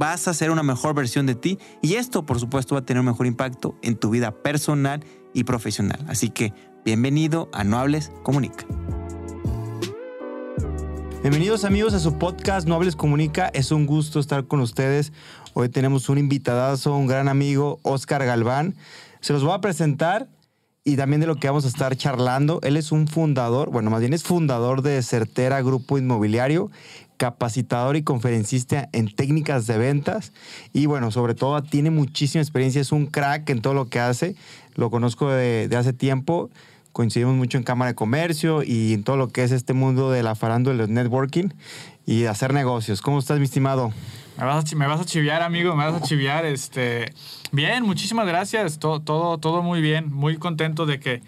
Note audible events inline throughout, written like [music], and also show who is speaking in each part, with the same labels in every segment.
Speaker 1: vas a ser una mejor versión de ti y esto por supuesto va a tener un mejor impacto en tu vida personal y profesional. Así que bienvenido a No Hables Comunica. Bienvenidos amigos a su podcast No Hables Comunica. Es un gusto estar con ustedes. Hoy tenemos un invitadazo, un gran amigo, Oscar Galván. Se los voy a presentar y también de lo que vamos a estar charlando. Él es un fundador, bueno, más bien es fundador de Certera Grupo Inmobiliario, capacitador y conferencista en técnicas de ventas y bueno, sobre todo tiene muchísima experiencia, es un crack en todo lo que hace, lo conozco de, hace tiempo, coincidimos mucho en Cámara de Comercio y en todo lo que es este mundo de la farándula, del networking y de hacer negocios. ¿Cómo estás, mi estimado?
Speaker 2: Me vas a, chiviar, amigo, me vas a chiviar. Este, bien, muchísimas gracias. Todo, todo muy bien. Muy contento de que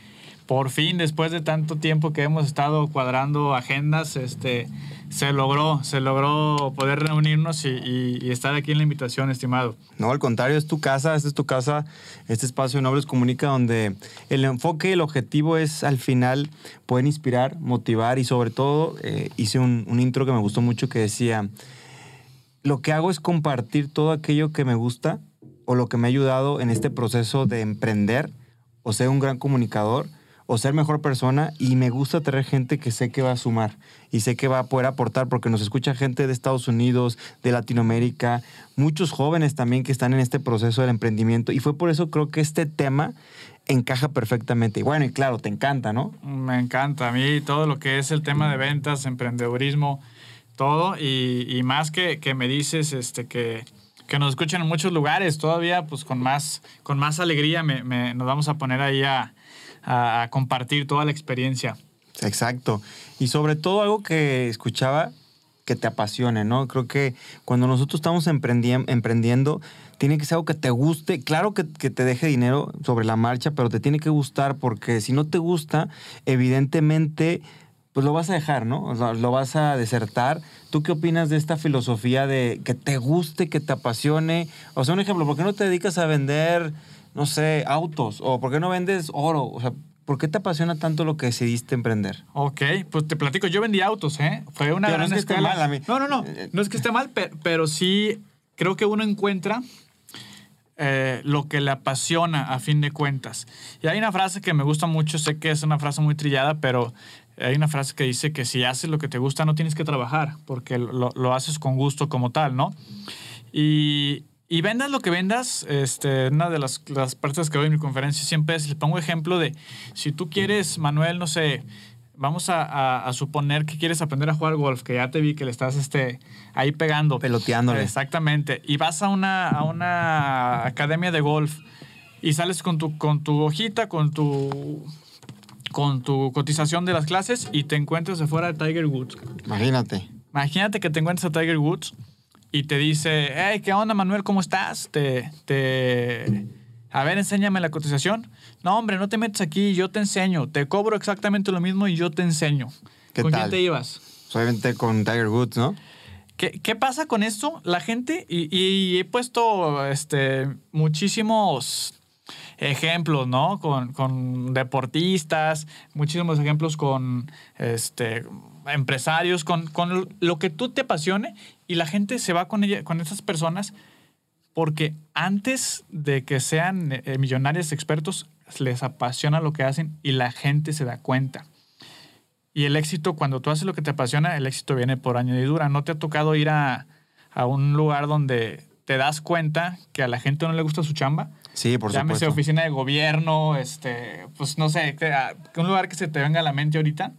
Speaker 2: por fin, después de tanto tiempo que hemos estado cuadrando agendas, este, se logró, se logró poder reunirnos y, estar aquí en la invitación, estimado.
Speaker 1: No, al contrario, es tu casa, esta es tu casa, este espacio de Nobles Comunica, donde el enfoque, el objetivo es al final poder inspirar, motivar y sobre todo eh, hice un, un intro que me gustó mucho que decía, lo que hago es compartir todo aquello que me gusta o lo que me ha ayudado en este proceso de emprender o ser un gran comunicador o ser mejor persona y me gusta tener gente que sé que va a sumar y sé que va a poder aportar porque nos escucha gente de Estados Unidos, de Latinoamérica, muchos jóvenes también que están en este proceso del emprendimiento y fue por eso creo que este tema encaja perfectamente. Y bueno, y claro, te encanta, ¿no?
Speaker 2: Me encanta a mí todo lo que es el tema de ventas, emprendedurismo, todo y, más que, me dices este que que nos escuchan en muchos lugares todavía, pues con más, con más alegría me, nos vamos a poner ahí a, a, compartir toda la experiencia.
Speaker 1: Exacto. Y sobre todo algo que escuchaba que te apasione, ¿no? Creo que cuando nosotros estamos emprendiendo, tiene que ser algo que te guste. Claro que, te deje dinero sobre la marcha, pero te tiene que gustar porque si no te gusta, evidentemente, pues lo vas a dejar, ¿no? O sea, lo vas a desertar. ¿Tú qué opinas de esta filosofía de que te guste, que te apasione? O sea, un ejemplo, ¿por qué no te dedicas a vender no sé, autos? ¿O por qué no vendes oro? O sea, ¿por qué te apasiona tanto lo que decidiste emprender?
Speaker 2: Ok, pues te platico, yo vendí autos, ¿eh? Fue una gran no es que esté mal a mí. No, no, no, no es que esté mal, pero, sí creo que uno encuentra eh, lo que le apasiona a fin de cuentas. Y hay una frase que me gusta mucho, sé que es una frase muy trillada, pero hay una frase que dice que si haces lo que te gusta no tienes que trabajar, porque lo, lo haces con gusto como tal, ¿no? Y, y vendas lo que vendas, este, una de las, partes que doy en mi conferencia siempre es, le pongo ejemplo de, si tú quieres, Manuel, no sé, vamos a, suponer que quieres aprender a jugar golf, que ya te vi que le estás este, ahí pegando.
Speaker 1: Peloteándole.
Speaker 2: Exactamente. Y vas a una, a una academia de golf y sales con tu, con tu hojita, con tu con tu cotización de las clases y te encuentras afuera de Tiger Woods.
Speaker 1: Imagínate.
Speaker 2: Imagínate que te encuentres a Tiger Woods y te dice, hey, ¿qué onda, Manuel? ¿Cómo estás? Te, te... A ver, enséñame la cotización. No, hombre, no te metes aquí, yo te enseño. Te cobro exactamente lo mismo y yo te enseño. ¿Con quién te ibas?
Speaker 1: Obviamente con Tiger Woods, ¿no?
Speaker 2: ¿Qué, pasa con esto? La gente, y, he puesto este, muchísimos ejemplos, ¿no? Con, con, deportistas, muchísimos ejemplos con este, empresarios, con, con, lo que tú te apasione y la gente se va con, ella, con esas personas porque antes de que sean eh, millonarios expertos, les apasiona lo que hacen y la gente se da cuenta. Y el éxito, cuando tú haces lo que te apasiona, el éxito viene por añadidura. ¿No te ha tocado ir a, a un lugar donde te das cuenta que a la gente no le gusta su chamba?
Speaker 1: Sí, por Llámese
Speaker 2: supuesto. oficina de gobierno, este, pues no sé, un lugar que se te venga a la mente ahorita.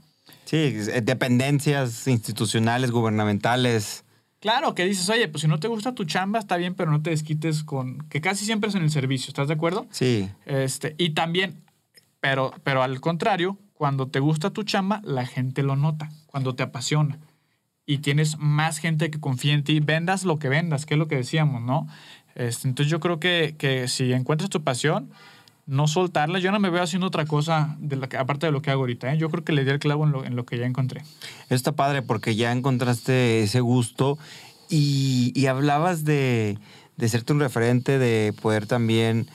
Speaker 1: Sí, eh, dependencias institucionales, gubernamentales.
Speaker 2: Claro, que dices, oye, pues si no te gusta tu chamba, está bien, pero no te desquites con. que casi siempre es en el servicio, ¿estás de acuerdo?
Speaker 1: Sí.
Speaker 2: Este, y también, pero, pero al contrario, cuando te gusta tu chamba, la gente lo nota, cuando te apasiona. Y tienes más gente que confía en ti, vendas lo que vendas, que es lo que decíamos, ¿no? Este, entonces yo creo que, que si encuentras tu pasión, no soltarla. Yo no me veo haciendo otra cosa aparte de lo que hago ahorita. ¿eh? Yo creo que le di el clavo en lo, que ya encontré.
Speaker 1: Está padre porque ya encontraste ese gusto y, hablabas de, de serte un referente, de poder también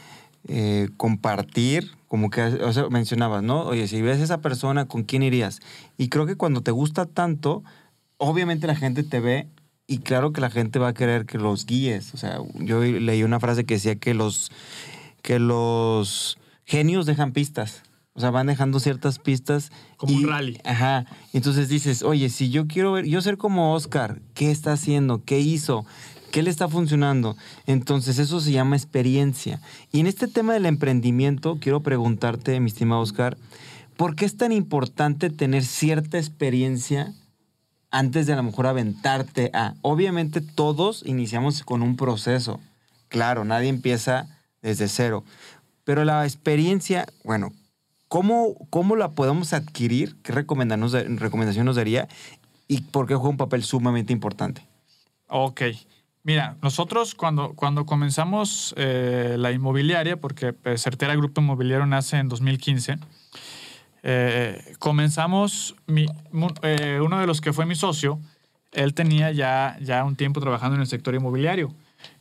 Speaker 1: eh, compartir, como que mencionabas, ¿no? Oye, si ves a esa persona, ¿con quién irías? Y creo que cuando te gusta tanto, obviamente la gente te ve y claro que la gente va a querer que los guíes. O sea, yo leí una frase que decía que los, que los genios dejan pistas. O sea, van dejando ciertas pistas.
Speaker 2: Como
Speaker 1: y-
Speaker 2: un rally.
Speaker 1: Ajá. Entonces dices, oye, si yo quiero ver, yo ser como Oscar, ¿qué está haciendo? ¿Qué hizo? ¿Qué le está funcionando? Entonces eso se llama experiencia. Y en este tema del emprendimiento, quiero preguntarte, mi estimado Oscar, ¿por qué es tan importante tener cierta experiencia antes de a lo mejor aventarte a? Obviamente todos iniciamos con un proceso. Claro, nadie empieza desde cero. Pero la experiencia, bueno, ¿cómo, cómo la podemos adquirir? ¿Qué recomendación nos daría? ¿Y por qué juega un papel sumamente importante?
Speaker 2: Ok. Mira, nosotros cuando, cuando comenzamos eh, la inmobiliaria, porque pues, Certera Grupo Inmobiliario nace en 2015, eh, comenzamos, mi- eh, uno de los que fue mi socio, él tenía ya, ya un tiempo trabajando en el sector inmobiliario.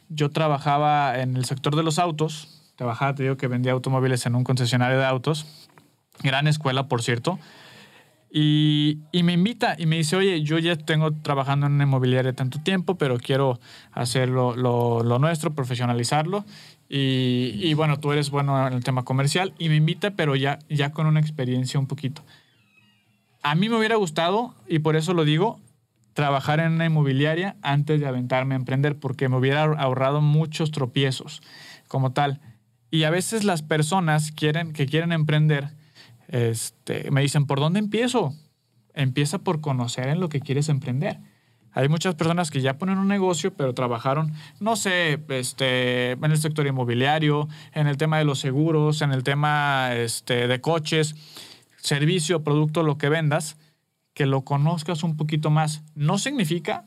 Speaker 2: Yo trabajaba en el sector de los autos, trabajaba, te digo que vendía automóviles en un concesionario de autos, gran escuela, por cierto. Y, y me invita y me dice, oye, yo ya tengo trabajando en una inmobiliaria tanto tiempo, pero quiero hacer lo, lo- lo nuestro, profesionalizarlo. Y, y bueno, tú eres bueno en el tema comercial y me invita, pero ya, ya con una experiencia un poquito. A mí me hubiera gustado, y por eso lo digo, trabajar en una inmobiliaria antes de aventarme a emprender, porque me hubiera ahorrado muchos tropiezos como tal. Y a veces las personas quieren, que quieren emprender este, me dicen, ¿por dónde empiezo? Empieza por conocer en lo que quieres emprender. Hay muchas personas que ya ponen un negocio, pero trabajaron, no sé, este, en el sector inmobiliario, en el tema de los seguros, en el tema este, de coches, servicio, producto, lo que vendas, que lo conozcas un poquito más. No significa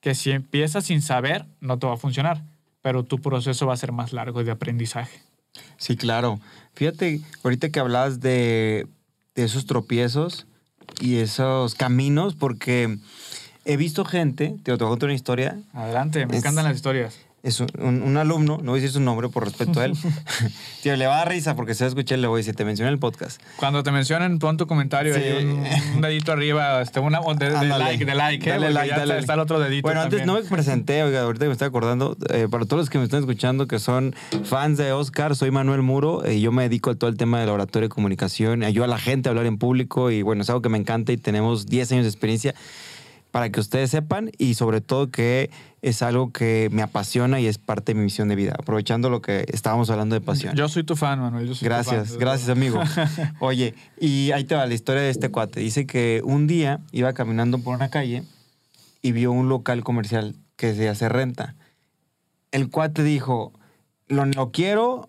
Speaker 2: que si empiezas sin saber, no te va a funcionar, pero tu proceso va a ser más largo de aprendizaje.
Speaker 1: Sí, claro. Fíjate, ahorita que hablabas de, de esos tropiezos y esos caminos, porque he visto gente, te voy a contar una historia,
Speaker 2: Adelante, me
Speaker 1: Es-
Speaker 2: encantan las historias.
Speaker 1: Es un, un- alumno, no voy a decir su nombre por respeto a él. [laughs] [laughs] Tío, le va a dar risa porque se va a escuchar, le voy a decir, te mencioné en el podcast.
Speaker 2: Cuando te mencionen, pon tu comentario
Speaker 1: Sí.
Speaker 2: ahí, un, un dedito arriba, este, una, de, de like, de like, ¿eh?
Speaker 1: Dale like,
Speaker 2: ya
Speaker 1: dale
Speaker 2: está
Speaker 1: like.
Speaker 2: el otro dedito
Speaker 1: Bueno, antes no me presenté, oiga, ahorita me estoy acordando, eh, para todos los que me están escuchando que son fans de Oscar, soy Manuel Muro, y yo me dedico a todo el tema del oratorio y comunicación, ayudo a la gente a hablar en público y bueno, es algo que me encanta y tenemos 10 años de experiencia para que ustedes sepan y sobre todo que es algo que me apasiona y es parte de mi misión de vida, aprovechando lo que estábamos hablando de pasión.
Speaker 2: Yo soy tu fan, Manuel. yo soy tu
Speaker 1: Gracias,
Speaker 2: fan.
Speaker 1: gracias amigo. [laughs] Oye, y ahí te va la historia de este cuate. Dice que un día iba caminando por una calle y vio un local comercial que se hace renta. El cuate dijo, lo, lo quiero,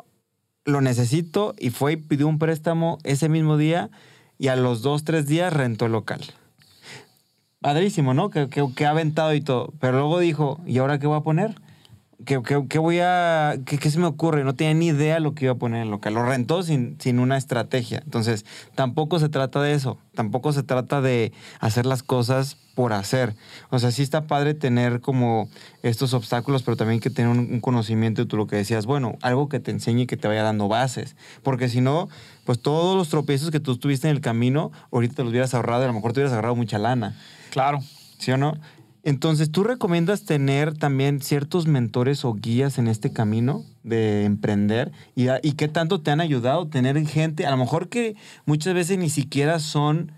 Speaker 1: lo necesito y fue y pidió un préstamo ese mismo día y a los dos, tres días rentó el local. Padrísimo, ¿no? Que, que, que ha aventado y todo. Pero luego dijo, ¿y ahora qué voy a poner? ¿Qué, qué- qué voy a, qué, se me ocurre? No tenía ni idea lo que iba a poner en el local. Lo rentó sin, sin una estrategia. Entonces, tampoco se trata de eso. Tampoco se trata de hacer las cosas por hacer. O sea, sí está padre tener como estos obstáculos, pero también que tener un, un conocimiento de tú lo que decías. Bueno, algo que te enseñe y que te vaya dando bases. Porque si no, pues todos los tropiezos que tú tuviste en el camino, ahorita te los hubieras ahorrado y a lo mejor te hubieras ahorrado mucha lana.
Speaker 2: Claro.
Speaker 1: ¿Sí o no? Entonces, ¿tú recomiendas tener también ciertos mentores o guías en este camino de emprender? ¿Y, qué tanto te han ayudado tener gente? A lo mejor que muchas veces ni siquiera son,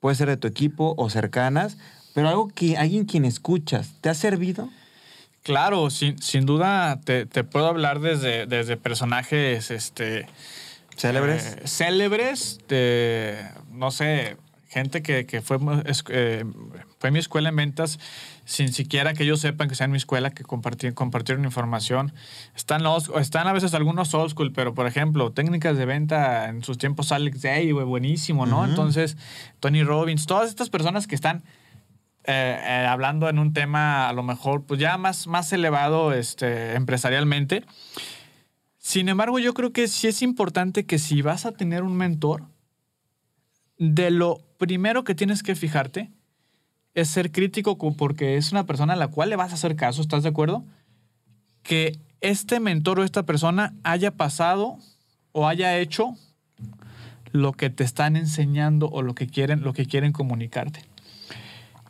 Speaker 1: puede ser de tu equipo o cercanas, pero algo que alguien quien escuchas, ¿te ha servido?
Speaker 2: Claro, sin, sin duda te, te puedo hablar desde, desde personajes este,
Speaker 1: ¿Célebres?
Speaker 2: eh, célebres, de, no sé, gente que, que fue, eh, fue mi escuela en ventas sin siquiera que ellos sepan que sea en mi escuela, que comparti- compartieron información. Están, los, están a veces algunos old school, pero por ejemplo, técnicas de venta en sus tiempos Alex Day, buenísimo, ¿no? Entonces, Tony Robbins, todas estas personas que están eh, eh, hablando en un tema a lo mejor pues ya más, más elevado este, empresarialmente, Sin embargo, yo creo que sí es importante que si vas a tener un mentor, de lo primero que tienes que fijarte es ser crítico porque es una persona a la cual le vas a hacer caso, ¿estás de acuerdo? Que este mentor o esta persona haya pasado o haya hecho lo que te están enseñando o lo que quieren, lo que quieren comunicarte.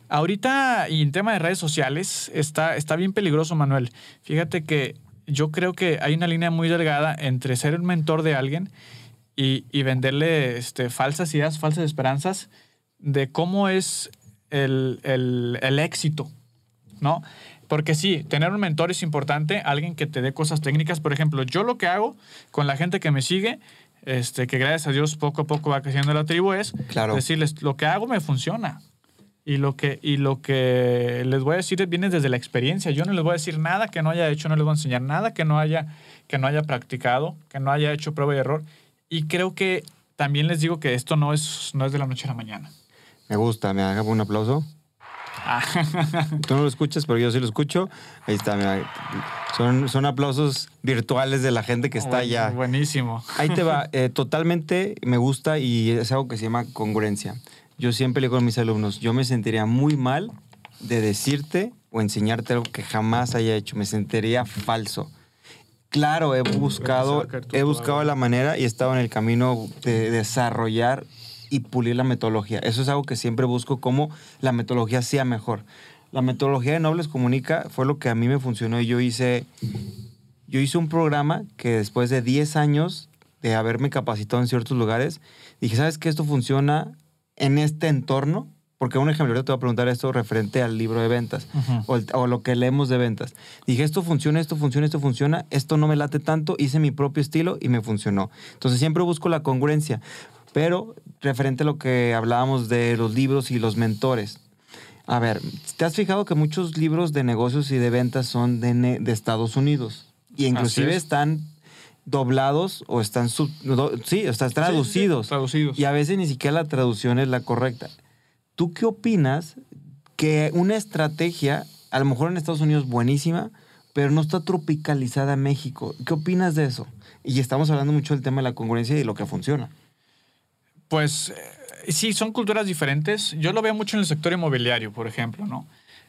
Speaker 2: Ahorita, y en tema de redes sociales, está, está bien peligroso, Manuel. Fíjate que yo creo que hay una línea muy delgada entre ser el mentor de alguien y, venderle este, falsas ideas, falsas esperanzas de cómo es el, el, éxito, ¿no? Porque sí, tener un mentor es importante, alguien que te dé cosas técnicas. Por ejemplo, yo lo que hago con la gente que me sigue, este, que gracias a Dios poco a poco va creciendo la tribu, es decirles, lo que hago me funciona. Y lo, que, y lo que les voy a decir viene desde la experiencia. Yo no les voy a decir nada que no haya hecho, no les voy a enseñar nada que no haya, que no haya practicado, que no haya hecho prueba y error. Y creo que también les digo que esto no es, no es de la noche a la mañana.
Speaker 1: Me gusta, me haga un aplauso. Ah. [laughs] Tú no lo escuchas, pero yo sí lo escucho. Ahí está, mira. Son, son aplausos virtuales de la gente que está allá.
Speaker 2: Buenísimo.
Speaker 1: Ahí te va. [laughs] Eh, totalmente me gusta y es algo que se llama congruencia yo siempre le digo a mis alumnos, yo me sentiría muy mal de decirte o enseñarte algo que jamás haya hecho. Me sentiría falso. Claro, he buscado, he buscado la manera y he estado en el camino de desarrollar y pulir la metodología. Eso es algo que siempre busco, cómo la metodología sea mejor. La metodología de Nobles Comunica fue lo que a mí me funcionó y yo hice, yo hice un programa que después de 10 años de haberme capacitado en ciertos lugares, dije, ¿sabes qué? Esto funciona en este entorno, porque un ejemplo, te voy a preguntar esto referente al libro de ventas o, lo que leemos de ventas. Dije, esto funciona, esto funciona, esto funciona, esto no me late tanto, hice mi propio estilo y me funcionó. Entonces siempre busco la congruencia, pero referente a lo que hablábamos de los libros y los mentores. A ver, ¿te has fijado que muchos libros de negocios y de ventas son de, de Estados Unidos? Y inclusive están doblados o están sub, sí, están traducidos.
Speaker 2: traducidos.
Speaker 1: Y a veces ni siquiera la traducción es la correcta. ¿Tú qué opinas que una estrategia, a lo mejor en Estados Unidos buenísima, pero no está tropicalizada en México? ¿Qué opinas de eso? Y estamos hablando mucho del tema de la congruencia y de lo que funciona.
Speaker 2: Pues eh, sí, son culturas diferentes. Yo lo veo mucho en el sector inmobiliario, por ejemplo, ¿no?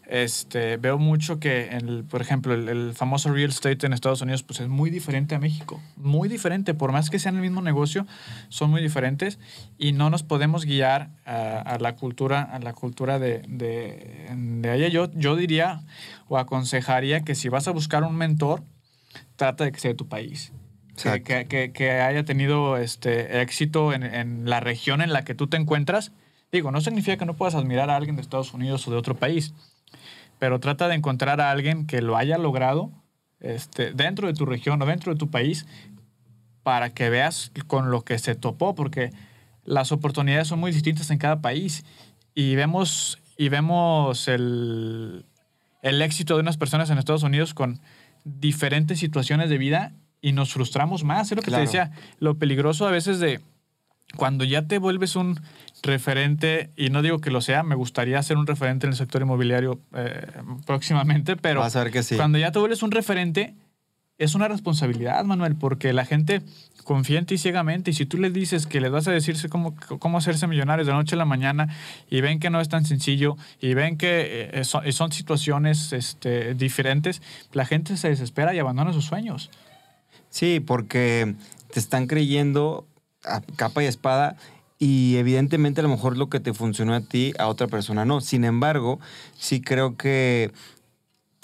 Speaker 2: Este, veo mucho que, el, por ejemplo, el, famoso real estate en Estados Unidos pues es muy diferente a México. Muy diferente. Por más que sean el mismo negocio, son muy diferentes y no nos podemos guiar a, la cultura, a la cultura de, de, allá. Yo, yo diría o aconsejaría que si vas a buscar un mentor, trata de que sea de tu país. Que, que, que, haya tenido este éxito en, en la región en la que tú te encuentras. Digo, no significa que no puedas admirar a alguien de Estados Unidos o de otro país pero trata de encontrar a alguien que lo haya logrado este, dentro de tu región o dentro de tu país para que veas con lo que se topó, porque las oportunidades son muy distintas en cada país y vemos, y vemos el, el éxito de unas personas en Estados Unidos con diferentes situaciones de vida y nos frustramos más. Es lo que te decía, lo peligroso a veces de cuando ya te vuelves un referente, y no digo que lo sea, me gustaría ser un referente en el sector inmobiliario eh, próximamente, pero
Speaker 1: a ver que sí.
Speaker 2: cuando ya te vuelves un referente, es una responsabilidad, Manuel, porque la gente confía en ti ciegamente y si tú le dices que les vas a decirse cómo, cómo hacerse millonarios de noche a la mañana y ven que no es tan sencillo y ven que eh, son, son, situaciones este, diferentes, la gente se desespera y abandona sus sueños.
Speaker 1: Sí, porque te están creyendo a capa y espada y evidentemente a lo mejor lo que te funcionó a ti, a otra persona no. Sin embargo, sí creo que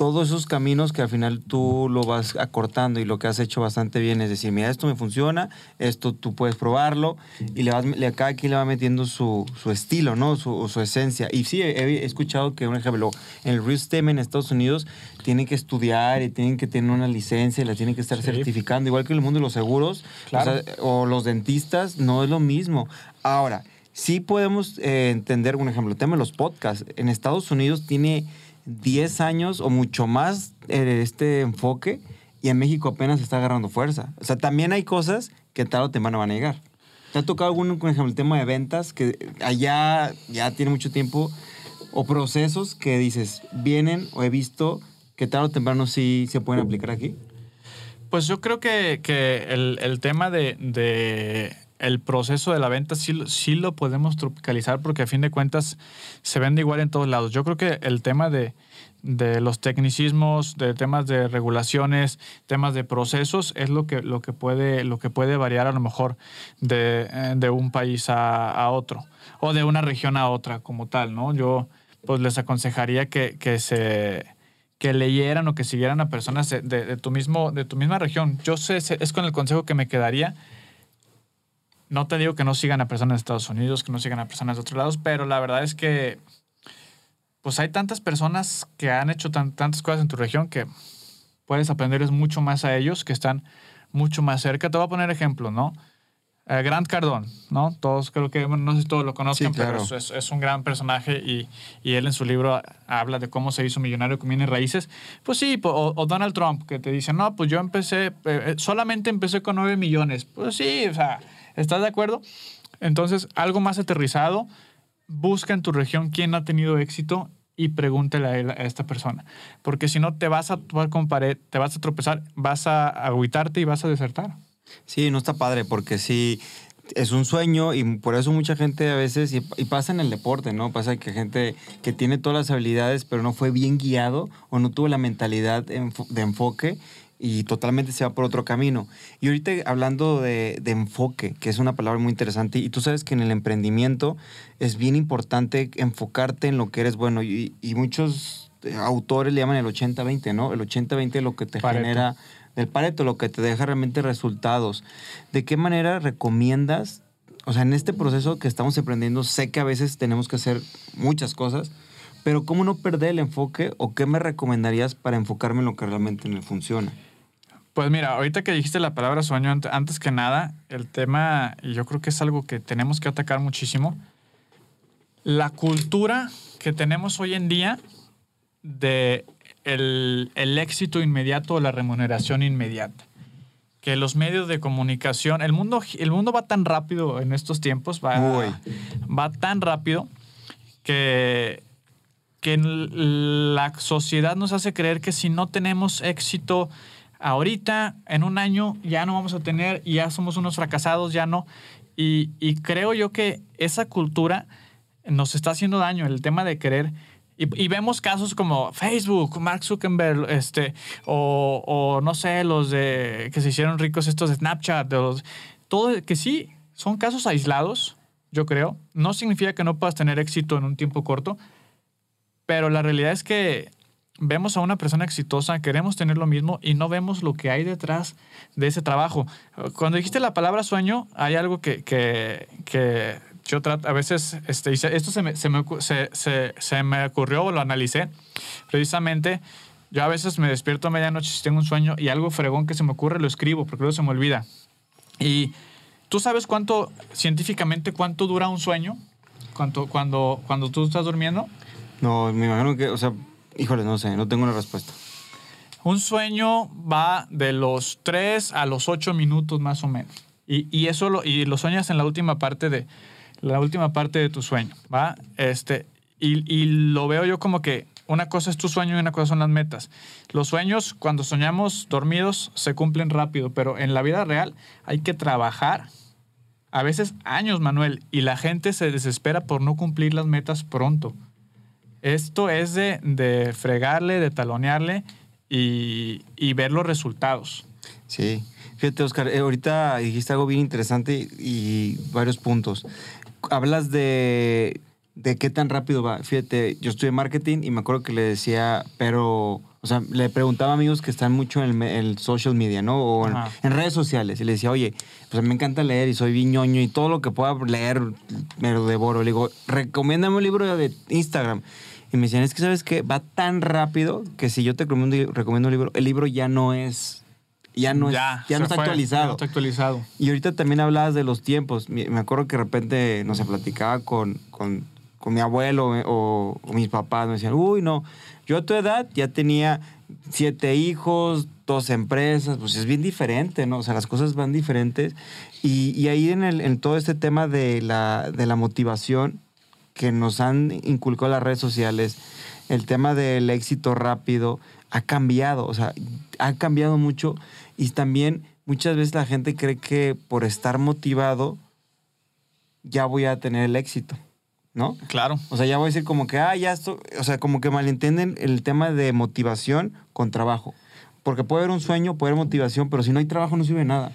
Speaker 1: todos esos caminos que al final tú lo vas acortando y lo que has hecho bastante bien es decir, mira, esto me funciona, esto tú puedes probarlo y le vas, le, cada quien le va metiendo su, estilo, ¿no? Su, su, esencia. Y sí, he, escuchado que, un ejemplo, en el real estate en Estados Unidos tienen que estudiar y tienen que tener una licencia y la tienen que estar certificando, igual que en el mundo de los seguros o, los dentistas, no es lo mismo. Ahora, sí podemos eh, entender, un ejemplo, el tema de los podcasts. En Estados Unidos tiene 10 años o mucho más eh, este enfoque y en México apenas está agarrando fuerza. O sea, también hay cosas que tarde o temprano van a llegar. ¿Te ha tocado algún, por ejemplo, el tema de ventas que allá ya tiene mucho tiempo o procesos que dices, vienen o he visto que tarde o temprano sí se pueden aplicar aquí?
Speaker 2: Pues yo creo que, que el, el tema de, de el proceso de la venta sí, sí lo podemos tropicalizar porque a fin de cuentas se vende igual en todos lados. Yo creo que el tema de, de los tecnicismos, de temas de regulaciones, temas de procesos, es lo que, lo que, puede, lo que puede variar a lo mejor de, eh, de un país a, otro o de una región a otra como tal, ¿no? Yo pues les aconsejaría que, que se que leyeran o que siguieran a personas de, de- tu mismo de tu misma región. Yo sé- es con el consejo que me quedaría. No te digo que no sigan a personas de Estados Unidos, que no sigan a personas de otros lados, pero la verdad es que pues hay tantas personas que han hecho tan- tantas cosas en tu región que puedes aprenderles mucho más a ellos que están mucho más cerca. Te voy a poner ejemplos, ¿no? Eh, Grant Cardone, ¿no? Todos creo que, bueno, no sé si todos lo conozcan,
Speaker 1: Sí, claro.
Speaker 2: pero es, es- un gran personaje y, y él en su libro habla de cómo se hizo millonario con bienes raíces. Pues sí, o, o Donald Trump, que te dice, no, pues yo empecé, eh, eh, solamente empecé con 9 millones. Pues sí, o sea, ¿estás de acuerdo? Entonces, algo más aterrizado, busca en tu región quién ha tenido éxito y pregúntale a, esta persona. Porque si no, te vas a te vas a tropezar, vas a agüitarte y vas a desertar.
Speaker 1: Sí, no está padre porque sí es un sueño y por eso mucha gente a veces, y, y pasa en el deporte, ¿no? Pasa que gente que tiene todas las habilidades pero no fue bien guiado o no tuvo la mentalidad de enfoque y totalmente se va por otro camino. Y ahorita hablando de, de enfoque, que es una palabra muy interesante, y tú sabes que en el emprendimiento es bien importante enfocarte en lo que eres bueno y, y muchos eh, autores le llaman el 80-20, ¿no? El 80-20 es lo que te
Speaker 2: Pareto.
Speaker 1: genera del Pareto, lo que te deja realmente resultados. ¿De qué manera recomiendas, o sea, en este proceso que estamos emprendiendo, sé que a veces tenemos que hacer muchas cosas, pero cómo no perder el enfoque o qué me recomendarías para enfocarme en lo que realmente me funciona?
Speaker 2: Pues mira, ahorita que dijiste la palabra sueño, ant- antes que nada, el tema, y yo creo que es algo que tenemos que atacar muchísimo, la cultura que tenemos hoy en día de el, el éxito inmediato o la remuneración inmediata. Que los medios de comunicación, el mundo, el mundo va tan rápido en estos tiempos, va, va tan rápido que, que la sociedad nos hace creer que si no tenemos éxito ahorita, en un año, ya no vamos a tener, ya somos unos fracasados, ya no. Y, y creo yo que esa cultura nos está haciendo daño, el tema de querer. Y, vemos casos como Facebook, Mark Zuckerberg, este, o, o no sé, los de que se hicieron ricos estos de Snapchat, de los, que sí, son casos aislados, yo creo. No significa que no puedas tener éxito en un tiempo corto, pero la realidad es que vemos a una persona exitosa, queremos tener lo mismo y no vemos lo que hay detrás de ese trabajo. Cuando dijiste la palabra sueño, hay algo que, que, que yo trato, a veces, este, esto se me, se, me, se, se- se me ocurrió, lo analicé, precisamente, yo a veces me despierto a medianoche si tengo un sueño y algo fregón que se me ocurre lo escribo porque luego se me olvida. Y tú sabes cuánto, científicamente, cuánto dura un sueño, cuánto, cuando, cuando tú estás durmiendo.
Speaker 1: No, me imagino que, o sea, híjole, no sé, no tengo una respuesta.
Speaker 2: Un sueño va de los 3 a los 8 minutos más o menos. Y, eso lo, y lo sueñas en la última parte de la última parte de tu sueño, ¿va? Este, y, y lo veo yo como que una cosa es tu sueño y una cosa son las metas. Los sueños, cuando soñamos dormidos, se cumplen rápido, pero en la vida real hay que trabajar a veces años, Manuel, y la gente se desespera por no cumplir las metas pronto. Esto es de, de fregarle, de talonearle y, y ver los resultados.
Speaker 1: Sí. Fíjate, Oscar, eh, ahorita dijiste algo bien interesante y varios puntos. Hablas de, de qué tan rápido va. Fíjate, yo estudié marketing y me acuerdo que le decía, pero, o sea, le preguntaba a amigos que están mucho en el, social media, ¿no? O en, redes sociales. Y le decía, oye, pues a mí me encanta leer y soy bien ñoño y todo lo que pueda leer me lo devoro. Le digo, recomiéndame un libro de Instagram. Y me decían, es que sabes que va tan rápido que si yo te recomiendo, recomiendo un libro, el libro ya no es, ya no, es, ya
Speaker 2: se
Speaker 1: no está
Speaker 2: fue,
Speaker 1: actualizado.
Speaker 2: ya no está actualizado.
Speaker 1: Y ahorita también hablabas de los tiempos. Me acuerdo que de repente, no sé, platicaba con, con, con mi abuelo eh, o, o mis papás. Me decían, uy, no, yo a tu edad ya tenía siete hijos, dos empresas. Pues es bien diferente, ¿no? O sea, las cosas van diferentes. Y, y ahí en, el, en todo este tema de la, de la motivación que nos han inculcado las redes sociales, el tema del éxito rápido, ha cambiado, o sea, ha cambiado mucho y también muchas veces la gente cree que por estar motivado ya voy a tener el éxito, ¿no?
Speaker 2: Claro.
Speaker 1: O sea, ya voy a decir como que, ah, ya esto, o sea, como que malentienden el tema de motivación con trabajo. Porque puede haber un sueño, puede haber motivación, pero si no hay trabajo no sirve nada.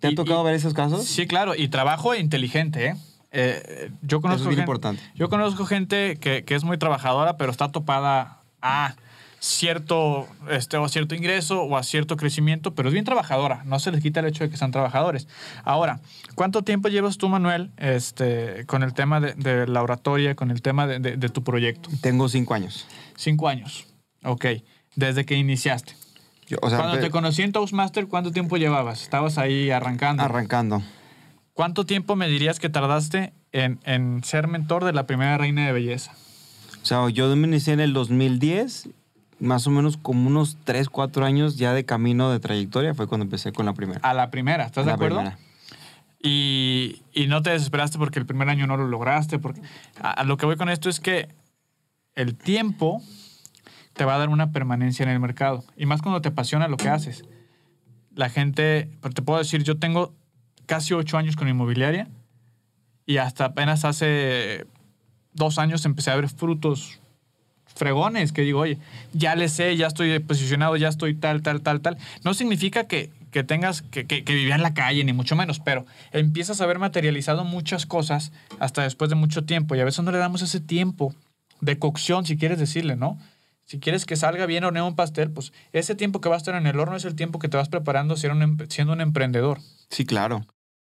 Speaker 1: ¿Te ha
Speaker 2: Y-
Speaker 1: tocado
Speaker 2: y-
Speaker 1: ver esos casos?
Speaker 2: Sí, claro, y trabajo inteligente, ¿eh? Eh, yo conozco
Speaker 1: es
Speaker 2: gente,
Speaker 1: importante.
Speaker 2: Yo conozco gente que, que es muy trabajadora, pero está topada a cierto, este, o cierto ingreso o a cierto crecimiento, pero es bien trabajadora. No se les quita el hecho de que sean trabajadores. Ahora, ¿cuánto tiempo llevas tú, Manuel, este, con el tema de, de la oratoria, con el tema de, de- de tu proyecto?
Speaker 1: Tengo cinco años.
Speaker 2: Cinco años. Ok. Desde que iniciaste.
Speaker 1: Yo, o sea,
Speaker 2: Cuando te conocí en Toastmaster, ¿cuánto tiempo llevabas? Estabas ahí arrancando.
Speaker 1: arrancando.
Speaker 2: ¿Cuánto tiempo me dirías que tardaste en, en ser mentor de la primera reina de belleza?
Speaker 1: O sea, yo me inicié en el 2010, más o menos como unos 3, 4 años ya de camino de trayectoria fue cuando empecé con la primera.
Speaker 2: A la primera, ¿estás de acuerdo?
Speaker 1: primera.
Speaker 2: Y, y no te desesperaste porque el primer año no lo lograste. Porque, a, a lo que voy con esto es que el tiempo te va a dar una permanencia en el mercado. Y más cuando te apasiona lo que haces. La gente, pero te puedo decir, yo tengo casi ocho años con inmobiliaria y hasta apenas hace dos años empecé a ver frutos fregones que digo, oye, ya le sé, ya estoy posicionado, ya estoy tal, tal, tal, tal. No significa que, que tengas que, que, que vivir en la calle, ni mucho menos, pero empiezas a ver materializado muchas cosas hasta después de mucho tiempo y a veces no le damos ese tiempo de cocción, si quieres decirle, ¿no? Si quieres que salga bien horneado un pastel, pues ese tiempo que va a estar en el horno es el tiempo que te vas preparando em- siendo un emprendedor.
Speaker 1: Sí, claro.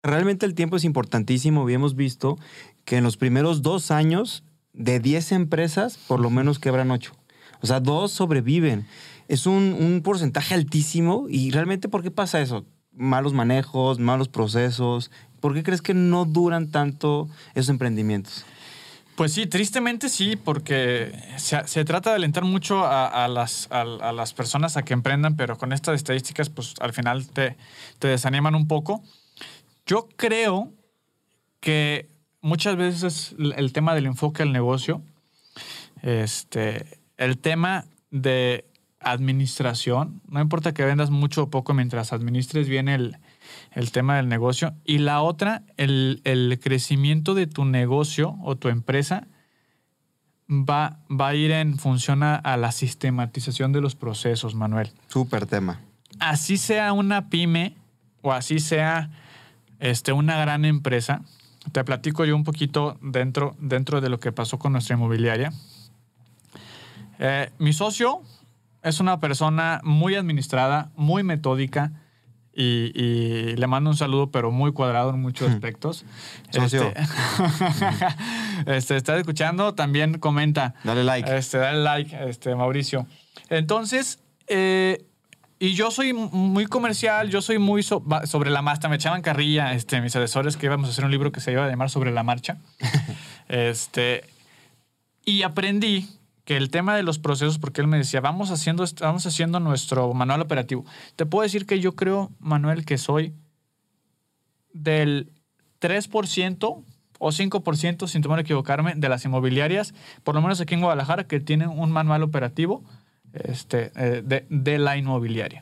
Speaker 1: Realmente el tiempo es importantísimo hemos visto que en los primeros dos años de 10 empresas, por lo menos quebran 8. O sea, dos sobreviven. Es un, un porcentaje altísimo y realmente ¿por qué pasa eso? Malos manejos, malos procesos. ¿Por qué crees que no duran tanto esos emprendimientos?
Speaker 2: Pues sí, tristemente sí, porque se, se trata de alentar mucho a, a las, a, a las personas a que emprendan, pero con estas estadísticas, pues al final te, te desaniman un poco. Yo creo que muchas veces el, tema del enfoque al negocio, este, el tema de administración, no importa que vendas mucho o poco mientras administres bien el, el tema del negocio. Y la otra, el, el crecimiento de tu negocio o tu empresa va, va a ir en función a, a la sistematización de los procesos, Manuel.
Speaker 1: Súper tema.
Speaker 2: Así sea una pyme o así sea este, una gran empresa, te platico yo un poquito dentro, dentro de lo que pasó con nuestra inmobiliaria. Eh, mi socio es una persona muy administrada, muy metódica y, y le mando un saludo, pero muy cuadrado en muchos aspectos.
Speaker 1: Socio.
Speaker 2: Este, [laughs] este, está escuchando, también comenta.
Speaker 1: Dale like.
Speaker 2: Este, dale like, este, Mauricio. Entonces, eh, y yo soy muy comercial, yo soy muy so- sobre la marcha. Me echaban carrilla este, mis asesores que íbamos a hacer un libro que se iba a llamar Sobre la Marcha. [laughs] este, y aprendí que el tema de los procesos, porque él me decía, vamos haciendo, vamos haciendo nuestro manual operativo. Te puedo decir que yo creo, Manuel, que soy del 3% o 5%, sin temor a equivocarme, de las inmobiliarias, por lo menos aquí en Guadalajara, que tienen un manual operativo este, eh, de, de la inmobiliaria.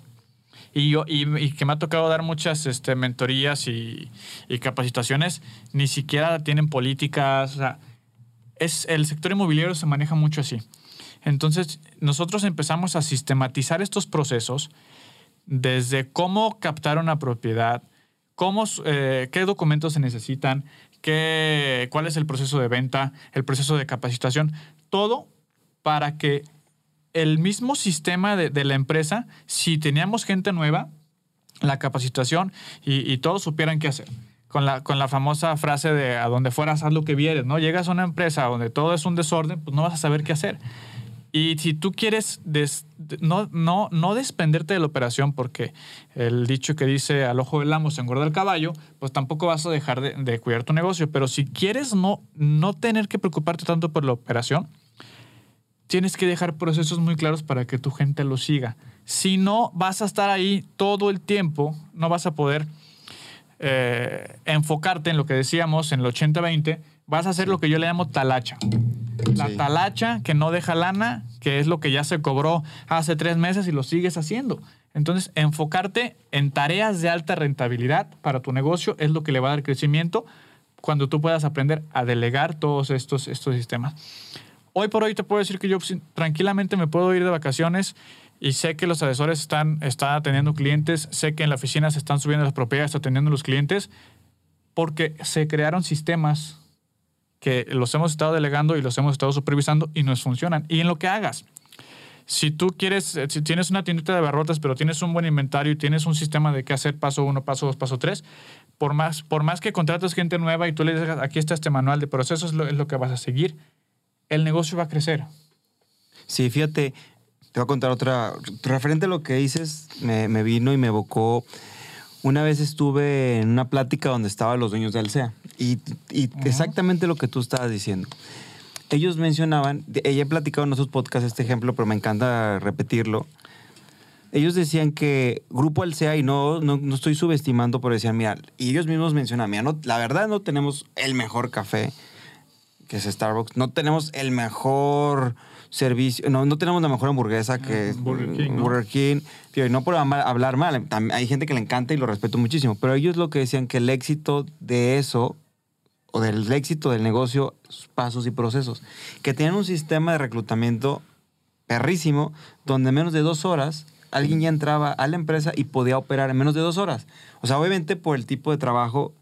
Speaker 2: Y, yo, y, que me ha tocado dar muchas este, mentorías y, y capacitaciones, ni siquiera tienen políticas. O sea, es, el sector inmobiliario se maneja mucho así. Entonces, nosotros empezamos a sistematizar estos procesos desde cómo captar una propiedad, cómo, eh, qué documentos se necesitan, qué, cuál es el proceso de venta, el proceso de capacitación, todo para que el mismo sistema de, de la empresa, si teníamos gente nueva, la capacitación y, y todos supieran qué hacer. Con la, con la famosa frase de a donde fueras, haz lo que vieres, ¿no? Llegas a una empresa donde todo es un desorden, pues no vas a saber qué hacer. Y si tú quieres des- de- no, no, no desprenderte de la operación, porque el dicho que dice al ojo del amo se engorda el caballo, pues tampoco vas a dejar de, de cuidar tu negocio. Pero si quieres no, no tener que preocuparte tanto por la operación, tienes que dejar procesos muy claros para que tu gente lo siga. Si no, vas a estar ahí todo el tiempo, no vas a poder eh, enfocarte en lo que decíamos, en el 80-20, vas a hacer lo que yo le llamo talacha. La
Speaker 1: Sí.
Speaker 2: talacha que no deja lana, que es lo que ya se cobró hace tres meses y lo sigues haciendo. Entonces, enfocarte en tareas de alta rentabilidad para tu negocio es lo que le va a dar crecimiento cuando tú puedas aprender a delegar todos estos, estos sistemas. Hoy por hoy te puedo decir que yo tranquilamente me puedo ir de vacaciones y sé que los asesores están, están atendiendo clientes, sé que en la oficina se están subiendo las propiedades, atendiendo los clientes, porque se crearon sistemas que los hemos estado delegando y los hemos estado supervisando y nos funcionan. Y en lo que hagas, si tú quieres, eh, si tienes una tiendita de barrotas, pero tienes un buen inventario y tienes un sistema de qué hacer paso uno, paso dos, paso tres, por más, por más que contrates gente nueva y tú le digas, aquí está este manual de procesos, es lo que vas a seguir, el negocio va a crecer.
Speaker 1: Sí, fíjate, te voy a contar otra. Referente a lo que dices, me, me vino y me evocó. Una vez estuve en una plática donde estaban los dueños de Alsea y, y exactamente lo que tú estabas diciendo. Ellos mencionaban, ella he platicado en otros podcasts este ejemplo, pero me encanta repetirlo. Ellos decían que Grupo Alsea, y no, no, no estoy subestimando, pero decían, mira, y ellos mismos mencionan, mira, no, la verdad no tenemos el mejor café, que es Starbucks, no tenemos el mejor servicio, no, no tenemos la mejor hamburguesa que es
Speaker 2: Burger King, ¿no?
Speaker 1: Burger King. Tío, y no por hablar mal, hay gente que le encanta y lo respeto muchísimo, pero ellos lo que decían que el éxito de eso, o del éxito del negocio, pasos y procesos, que tenían un sistema de reclutamiento perrísimo, donde en menos de dos horas alguien ya entraba a la empresa y podía operar en menos de dos horas. O sea, obviamente por el tipo de trabajo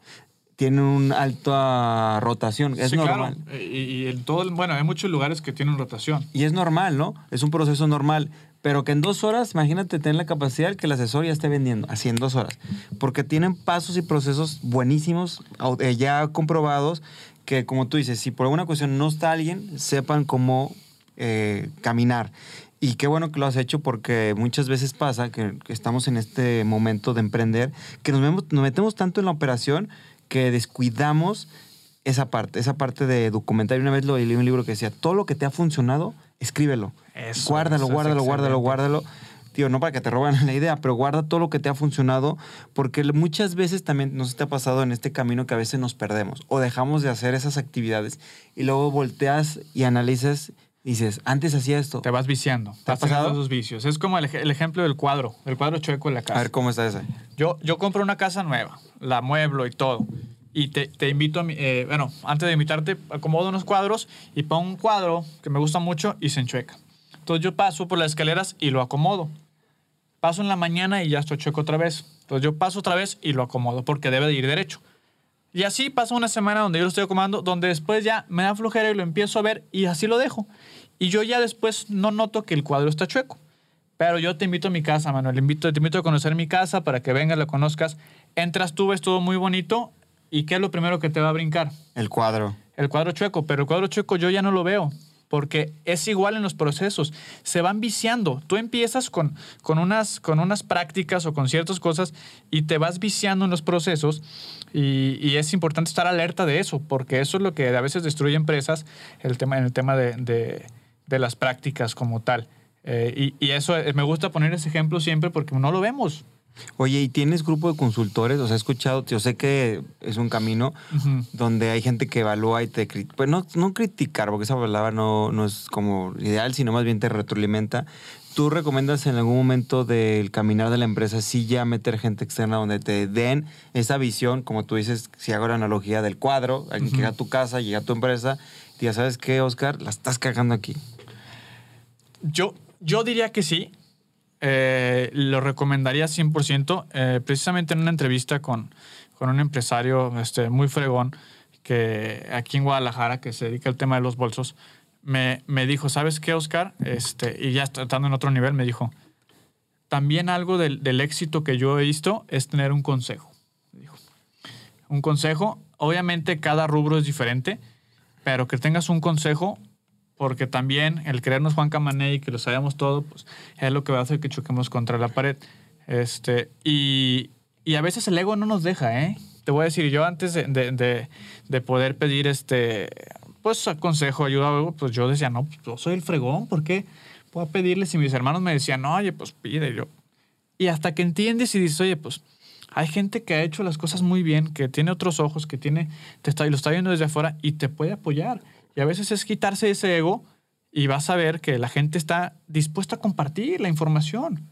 Speaker 1: tiene una alta rotación, es
Speaker 2: Sí,
Speaker 1: normal.
Speaker 2: claro. Y, en todo, bueno, hay muchos lugares que tienen rotación.
Speaker 1: Y es normal, ¿no? Es un proceso normal. Pero que en dos horas, imagínate tener la capacidad que el asesor ya esté vendiendo, así en dos horas. Porque tienen pasos y procesos buenísimos, eh, ya comprobados, que como tú dices, si por alguna cuestión no está alguien, sepan cómo eh, caminar. Y qué bueno que lo has hecho porque muchas veces pasa que, estamos en este momento de emprender, que nos metemos tanto en la operación que descuidamos esa parte, esa parte de documentar. Una vez lo leí un libro que decía, todo lo que te ha funcionado, escríbelo.
Speaker 2: Eso,
Speaker 1: guárdalo,
Speaker 2: eso es
Speaker 1: guárdalo, guárdalo, guárdalo. Tío, no para que te roben [laughs] la idea, pero guarda todo lo que te ha funcionado, porque muchas veces también nos te ha pasado en este camino que a veces nos perdemos o dejamos de hacer esas actividades y luego volteas y analizas dices, antes hacía esto.
Speaker 2: Te vas viciando.
Speaker 1: ¿Te ha
Speaker 2: vas teniendo
Speaker 1: pasado?
Speaker 2: esos vicios. Es como el, el ejemplo del cuadro, el cuadro chueco en la
Speaker 1: A
Speaker 2: casa.
Speaker 1: ver cómo está ese.
Speaker 2: Yo, yo compro una casa nueva, la mueblo y todo. Y te, te invito a mi, eh, bueno, antes de invitarte, acomodo unos cuadros y pongo un cuadro que me gusta mucho y se enchueca. Entonces yo paso por las escaleras y lo acomodo. Paso en la mañana y ya estoy chueco otra vez. Entonces yo paso otra vez y lo acomodo porque debe de ir derecho. Y así pasa una semana donde yo lo estoy acomodando, donde después ya me da flojera y lo empiezo a ver y así lo dejo. Y yo ya después no noto que el cuadro está chueco. Pero yo te invito a mi casa, Manuel. Invito, te invito a conocer mi casa para que vengas, la conozcas. Entras tú, ves todo muy bonito. ¿Y qué es lo primero que te va a brincar?
Speaker 1: El cuadro.
Speaker 2: El cuadro chueco. Pero el cuadro chueco yo ya no lo veo. Porque es igual en los procesos. Se van viciando. Tú empiezas con, con, unas, con unas prácticas o con ciertas cosas y te vas viciando en los procesos. Y, y es importante estar alerta de eso, porque eso es lo que a veces destruye empresas el tema, en el tema de, de- de las prácticas como tal. Eh, y, y eso, eh, me gusta poner ese ejemplo siempre porque no lo vemos.
Speaker 1: Oye, ¿y tienes grupo de consultores? O sea, he escuchado, yo sé que es un camino
Speaker 2: Ujú.
Speaker 1: donde hay gente que evalúa y te critica. Pues no, no criticar, porque esa palabra no, no es como ideal, sino más bien te retroalimenta. ¿Tú recomiendas en algún momento del caminar de la empresa sí ya meter gente externa donde te den esa visión, como tú dices, si hago la analogía del cuadro, alguien que llega a tu casa, llega a tu empresa, y ya sabes qué, Oscar, la estás cagando aquí.
Speaker 2: Yo, yo diría que sí. Eh, lo recomendaría 100%. Eh, precisamente en una entrevista con, con un empresario este, muy fregón que aquí en Guadalajara, que se dedica al tema de los bolsos, me, me dijo, ¿sabes qué, Oscar? Este, y ya estando en otro nivel, me dijo, también algo del, del éxito que yo he visto es tener un consejo. Un consejo, obviamente cada rubro es diferente, pero que tengas un consejo porque también el creernos Juan Camané y que lo sabemos todo, pues es lo que va a hacer que choquemos contra la pared. Este, y, y a veces el ego no nos deja, ¿eh? Te voy a decir, yo antes de, de- de- de poder pedir este, pues consejo, ayuda, o algo, pues yo decía, no, pues yo soy el fregón, ¿por qué? Puedo pedirles y mis hermanos me decían, no, oye, pues pide yo. Y hasta que entiendes y dices, oye, pues hay gente que ha hecho las cosas muy bien, que tiene otros ojos, que tiene, te está, lo está viendo desde afuera y te puede apoyar. Y a veces es quitarse ese ego y vas a ver que la gente está dispuesta a compartir la información.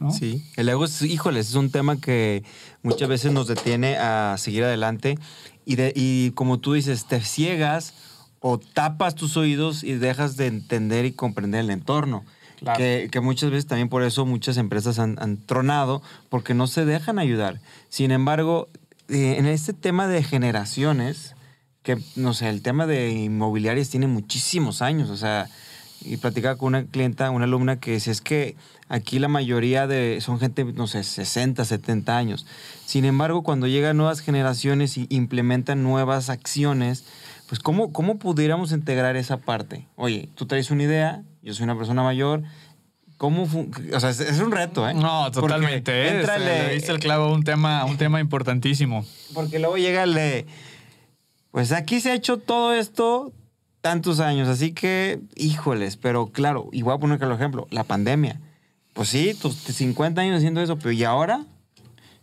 Speaker 2: ¿no?
Speaker 1: Sí, el ego es, híjoles, es un tema que muchas veces nos detiene a seguir adelante y, de, y como tú dices, te ciegas o tapas tus oídos y dejas de entender y comprender el entorno.
Speaker 2: Claro.
Speaker 1: Que, que muchas veces también por eso muchas empresas han, han tronado porque no se dejan ayudar. Sin embargo, eh, en este tema de generaciones, que no sé, el tema de inmobiliarias tiene muchísimos años, o sea, y platicaba con una clienta, una alumna que dice, es que aquí la mayoría de son gente, no sé, 60, 70 años. Sin embargo, cuando llegan nuevas generaciones y implementan nuevas acciones, pues ¿cómo, cómo pudiéramos integrar esa parte? Oye, tú traes una idea, yo soy una persona mayor, ¿cómo O sea, es, un reto, ¿eh?
Speaker 2: No, totalmente. ¿eh?
Speaker 1: entra el
Speaker 2: Este,
Speaker 1: de-
Speaker 2: le diste el clavo a un tema, un tema importantísimo.
Speaker 1: Porque luego llega el de, pues aquí se ha hecho todo esto tantos años, así que, híjoles, pero claro, y voy a poner claro ejemplo, la pandemia. Pues sí, tus 50 años haciendo eso, pero ¿y ahora?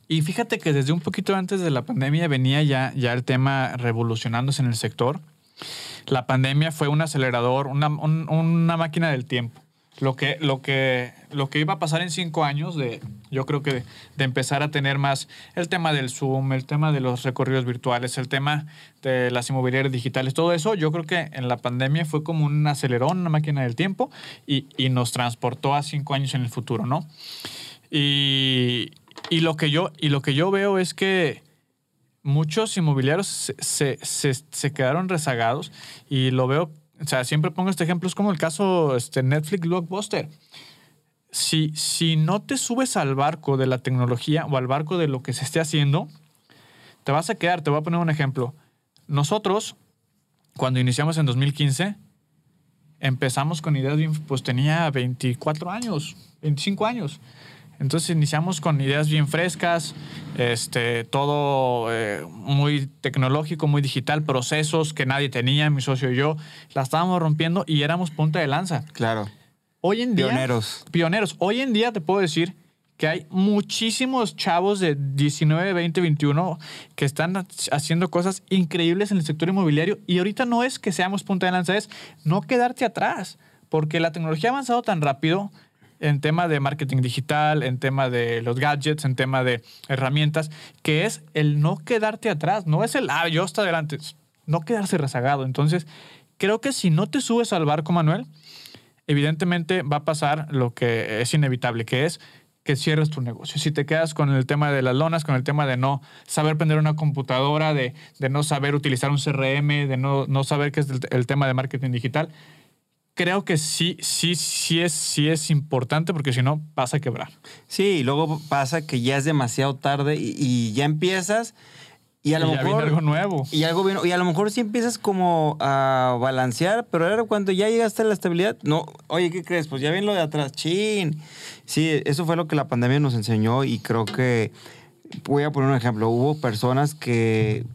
Speaker 2: Y fíjate que desde un poquito antes de la pandemia venía ya, ya el tema revolucionándose en el sector. La pandemia fue un acelerador, una, un- una máquina del tiempo. Lo que, lo, que, lo que iba a pasar en cinco años, de, yo creo que de, empezar a tener más el tema del Zoom, el tema de los recorridos virtuales, el tema de las inmobiliarias digitales, todo eso, yo creo que en la pandemia fue como un acelerón, una máquina del tiempo y, y nos transportó a cinco años en el futuro, ¿no? Y, y lo que yo, y lo que yo veo es que muchos inmobiliarios se, se- se- se quedaron rezagados y lo veo, o sea, siempre pongo este ejemplo, es como el caso este, Netflix Blockbuster. Si, si no te subes al barco de la tecnología o al barco de lo que se esté haciendo, te vas a quedar. Te voy a poner un ejemplo. Nosotros, cuando iniciamos en 2015, empezamos con ideas pues tenía 24 años, 25 años. Entonces iniciamos con ideas bien frescas, este, todo eh, muy tecnológico, muy digital, procesos que nadie tenía, mi socio y yo, la estábamos rompiendo y éramos punta de lanza.
Speaker 1: Claro,
Speaker 2: Hoy en día...
Speaker 1: pioneros.
Speaker 2: Pioneros. Hoy en día te puedo decir que hay muchísimos chavos de 19, 20, 21 que están ha- haciendo cosas increíbles en el sector inmobiliario y ahorita no es que seamos punta de lanza, es no quedarte atrás, porque la tecnología ha avanzado tan rápido en tema de marketing digital, en tema de los gadgets, en tema de herramientas, que es el no quedarte atrás, no es el, ah, yo hasta adelante, no quedarse rezagado. Entonces, creo que si no te subes al barco, Manuel, evidentemente va a pasar lo que es inevitable, que es que cierres tu negocio. Si te quedas con el tema de las lonas, con el tema de no saber prender una computadora, de, no saber utilizar un CRM, de no, saber qué es el tema de marketing digital, creo que sí, sí, sí es, sí es importante porque si no vas a quebrar.
Speaker 1: Sí, y luego pasa que ya es demasiado tarde y, y ya empiezas y a lo
Speaker 2: Y viene
Speaker 1: mejor...
Speaker 2: algo nuevo.
Speaker 1: Y algo bien, y a lo mejor sí empiezas como a balancear, pero ahora cuando ya llegaste a la estabilidad, no, oye, ¿qué crees? Pues ya viene lo de atrás, chin. Sí, eso fue lo que la pandemia nos enseñó y creo que, voy a poner un ejemplo, hubo personas que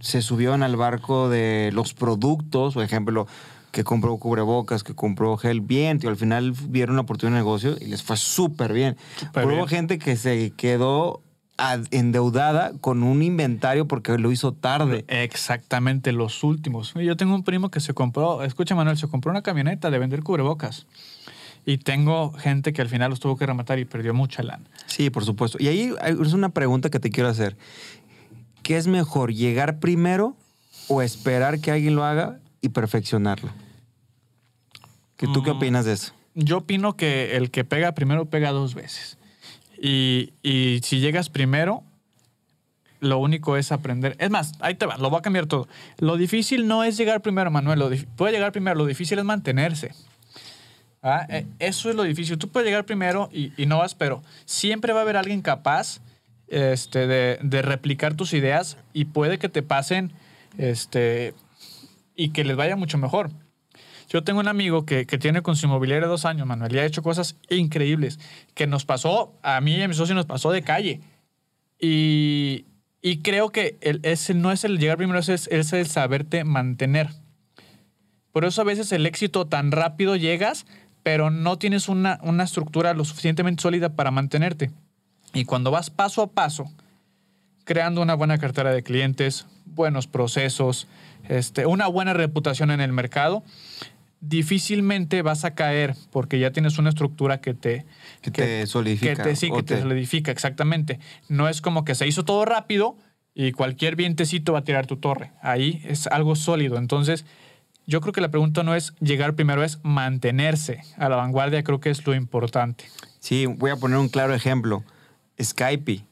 Speaker 1: se subieron al barco de los productos, por ejemplo, que compró cubrebocas, que compró gel bien, tío, al final vieron una oportunidad de negocio y les fue súper bien. Pero hubo gente que se quedó ad- endeudada con un inventario porque lo hizo tarde.
Speaker 2: Exactamente, los últimos. Yo tengo un primo que se compró, escucha Manuel, se compró una camioneta de vender cubrebocas. Y tengo gente que al final los tuvo que rematar y perdió mucha lana.
Speaker 1: Sí, por supuesto. Y ahí es una pregunta que te quiero hacer. ¿Qué es mejor, llegar primero o esperar que alguien lo haga y perfeccionarlo? ¿Que ¿Tú qué
Speaker 2: Mm.
Speaker 1: opinas de eso?
Speaker 2: Yo opino que el que pega primero pega dos veces. Y, y si llegas primero, lo único es aprender. Es más, ahí te va, lo voy a cambiar todo. Lo difícil no es llegar primero, Manuel. Lo puede llegar primero, lo difícil es mantenerse. ¿Ah? Eh, Eso es lo difícil. Tú puedes llegar primero y, y no vas, pero siempre va a haber alguien capaz este, de, de replicar tus ideas y puede que te pasen este, y que les vaya mucho mejor. Yo tengo un amigo que, que tiene con su inmobiliaria dos años, Manuel, y ha hecho cosas increíbles. Que nos pasó, a mí y a mi socio nos pasó de calle. Y, y creo que el, ese no es el llegar primero, es, es el saberte mantener. Por eso a veces el éxito tan rápido llegas, pero no tienes una, una estructura lo suficientemente sólida para mantenerte. Y cuando vas paso a paso, creando una buena cartera de clientes, buenos procesos, este, una buena reputación en el mercado, difícilmente vas a caer porque ya tienes una estructura que te...
Speaker 1: Que te solidifica,
Speaker 2: Que te, sí, que te
Speaker 1: te-
Speaker 2: solidifica, exactamente. No es como que se hizo todo rápido y cualquier vientecito va a tirar tu torre. Ahí es algo sólido. Entonces, yo creo que la pregunta no es llegar primero, es mantenerse a la vanguardia. Creo que es lo importante.
Speaker 1: Sí, voy a poner un claro ejemplo. Skype.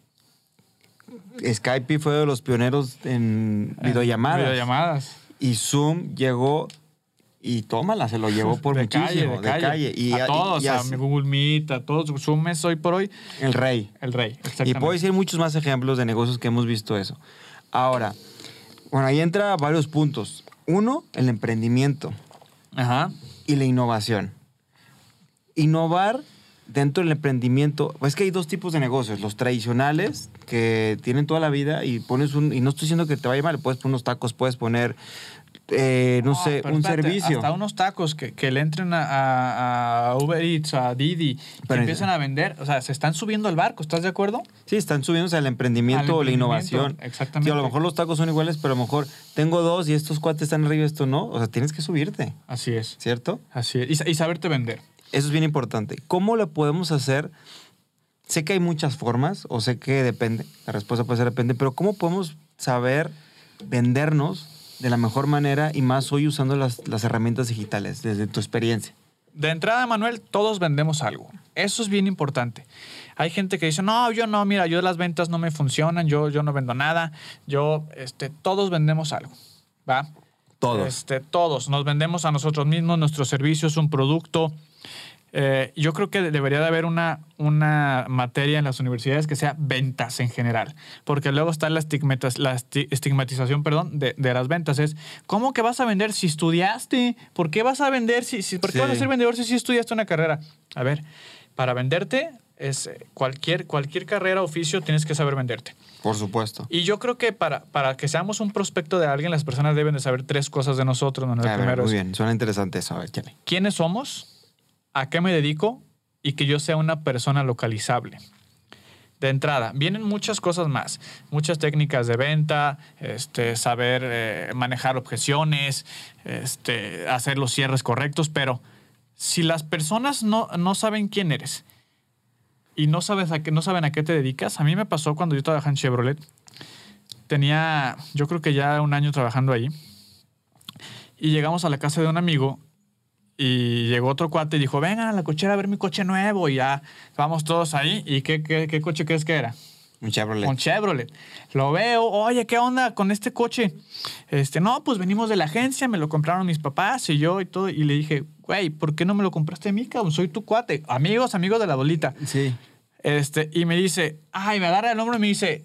Speaker 1: Skype fue de los pioneros en videollamadas.
Speaker 2: Videollamadas.
Speaker 1: Y Zoom llegó y tómala, se lo llevó por
Speaker 2: de
Speaker 1: muchísimo.
Speaker 2: calle, de calle.
Speaker 1: Y,
Speaker 2: a todos,
Speaker 1: y
Speaker 2: a Google Meet, a todos. Zoom es hoy por hoy
Speaker 1: el rey.
Speaker 2: el rey.
Speaker 1: Y
Speaker 2: Exactamente.
Speaker 1: puedo decir muchos más ejemplos de negocios que hemos visto eso. Ahora, bueno, ahí entra varios puntos. Uno, el emprendimiento
Speaker 2: Ajá.
Speaker 1: y la innovación. Innovar dentro del emprendimiento, es que hay dos tipos de negocios, los tradicionales que tienen toda la vida y pones un, y no estoy diciendo que te vaya mal, puedes poner unos tacos, puedes poner, eh, no, sé, un
Speaker 2: espérate,
Speaker 1: servicio.
Speaker 2: Hasta unos tacos que, que le entren a, Uber Eats, a Didi, que empiezan a vender. O sea, se están subiendo al barco, ¿estás de acuerdo?
Speaker 1: Sí, están subiéndose al emprendimiento o la innovación.
Speaker 2: exactamente.
Speaker 1: Sí, a lo mejor los tacos son iguales, pero a lo mejor tengo dos y estos cuates están arriba y esto no. O sea, tienes que subirte,
Speaker 2: Así es.
Speaker 1: ¿cierto?
Speaker 2: Así es. Y, y saberte vender.
Speaker 1: Eso es bien importante. ¿Cómo lo podemos hacer? Sé que hay muchas formas, o sé que depende, la respuesta puede ser depende, pero ¿cómo podemos saber vendernos de la mejor manera y más hoy usando las, las herramientas digitales, desde tu experiencia?
Speaker 2: De entrada, Manuel, todos vendemos algo. Eso es bien importante. Hay gente que dice, no, yo no, mira, yo las ventas no me funcionan, yo, yo no vendo nada, yo, este, todos vendemos algo, ¿va?
Speaker 1: Todos.
Speaker 2: Este, todos. Nos vendemos a nosotros mismos, nuestro servicio es un producto. Eh, yo creo que debería de haber una, una materia en las universidades que sea ventas en general, porque luego está la, la esti- estigmatización perdón, de, de las ventas. Es, ¿cómo que vas a vender si estudiaste? ¿Por qué vas a vender si, si- ¿por qué
Speaker 1: Sí.
Speaker 2: vas a ser vendedor si, si estudiaste una carrera? A ver, para venderte es eh, cualquier, cualquier carrera, oficio, tienes que saber venderte.
Speaker 1: Por supuesto.
Speaker 2: Y yo creo que para, para que seamos un prospecto de alguien, las personas deben de saber tres cosas de nosotros.
Speaker 1: Ver,
Speaker 2: Primero
Speaker 1: muy
Speaker 2: es
Speaker 1: bien, suena interesante eso. A ver,
Speaker 2: quiénes somos, a qué me dedico y que yo sea una persona localizable. De entrada, vienen muchas cosas más, muchas técnicas de venta, este, saber eh, manejar objeciones, este, hacer los cierres correctos, pero si las personas no, no saben quién eres y no, sabes a qué, no saben a qué te dedicas, a mí me pasó cuando yo trabajaba en Chevrolet, tenía yo creo que ya un año trabajando ahí, y llegamos a la casa de un amigo y llegó otro cuate y dijo, vengan a la cochera a ver mi coche nuevo. Y ya vamos todos ahí. ¿Y qué, qué, qué coche crees que era?
Speaker 1: Un Chevrolet.
Speaker 2: Un Chevrolet. Lo veo, oye, ¿qué onda con este coche? Este, no, pues venimos de la agencia, me lo compraron mis papás y yo y todo. Y le dije, güey, ¿por qué no me lo compraste a mí, cabrón? Soy tu cuate. Amigos, amigos de la bolita.
Speaker 1: Sí.
Speaker 2: Este, y me dice, ay, me agarra el hombro y me dice,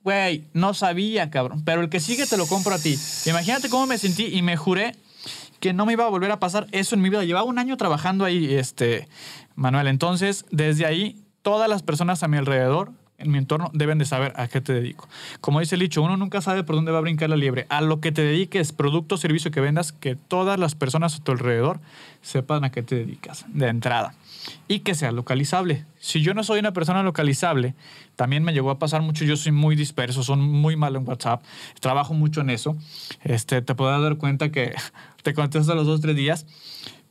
Speaker 2: güey, no sabía, cabrón, pero el que sigue te lo compro a ti. Imagínate cómo me sentí y me juré que no me iba a volver a pasar eso en mi vida. Llevaba un año trabajando ahí, este, Manuel. Entonces, desde ahí, todas las personas a mi alrededor, en mi entorno, deben de saber a qué te dedico. Como dice el dicho, uno nunca sabe por dónde va a brincar la liebre. A lo que te dediques, producto o servicio que vendas, que todas las personas a tu alrededor sepan a qué te dedicas de entrada. Y que sea localizable. Si yo no soy una persona localizable, también me llegó a pasar mucho. Yo soy muy disperso, soy muy malo en WhatsApp, trabajo mucho en eso. Este, te podrás dar cuenta que [laughs] te contesto a los dos, tres días.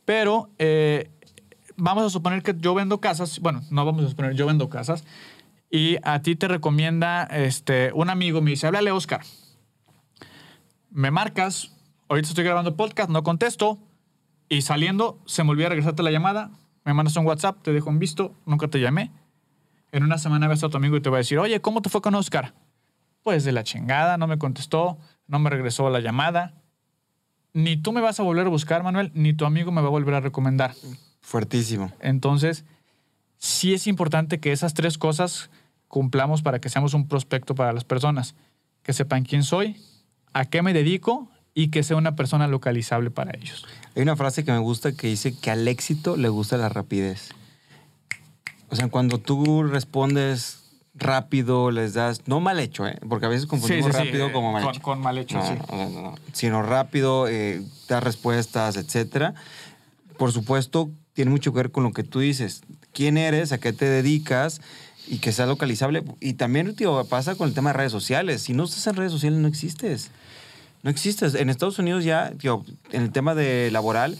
Speaker 2: Pero eh, vamos a suponer que yo vendo casas. Bueno, no vamos a suponer, yo vendo casas. Y a ti te recomienda este, un amigo, me dice, háblale Oscar. Me marcas, ahorita estoy grabando podcast, no contesto. Y saliendo, se me olvida regresarte la llamada. Me mandas un WhatsApp, te dejo un visto, nunca te llamé. En una semana ves a tu amigo y te va a decir, oye, ¿cómo te fue con Oscar? Pues de la chingada, no me contestó, no me regresó la llamada. Ni tú me vas a volver a buscar, Manuel, ni tu amigo me va a volver a recomendar.
Speaker 1: Fuertísimo.
Speaker 2: Entonces, sí es importante que esas tres cosas cumplamos para que seamos un prospecto para las personas. Que sepan quién soy, a qué me dedico y que sea una persona localizable para ellos.
Speaker 1: Hay una frase que me gusta que dice que al éxito le gusta la rapidez. O sea, cuando tú respondes rápido, les das, no mal hecho, ¿eh? porque a veces confundimos rápido
Speaker 2: eh,
Speaker 1: como mal
Speaker 2: con,
Speaker 1: hecho.
Speaker 2: con mal hecho,
Speaker 1: No,
Speaker 2: sí.
Speaker 1: no, no, no, no. Sino rápido, eh, dar respuestas, etcétera. Por supuesto, tiene mucho que ver con lo que tú dices. ¿Quién eres? ¿A qué te dedicas? y que sea localizable. Y también, tío, pasa con el tema de redes sociales. Si no estás en redes sociales, no existes. No existes. En Estados Unidos ya, tío, en el tema de laboral,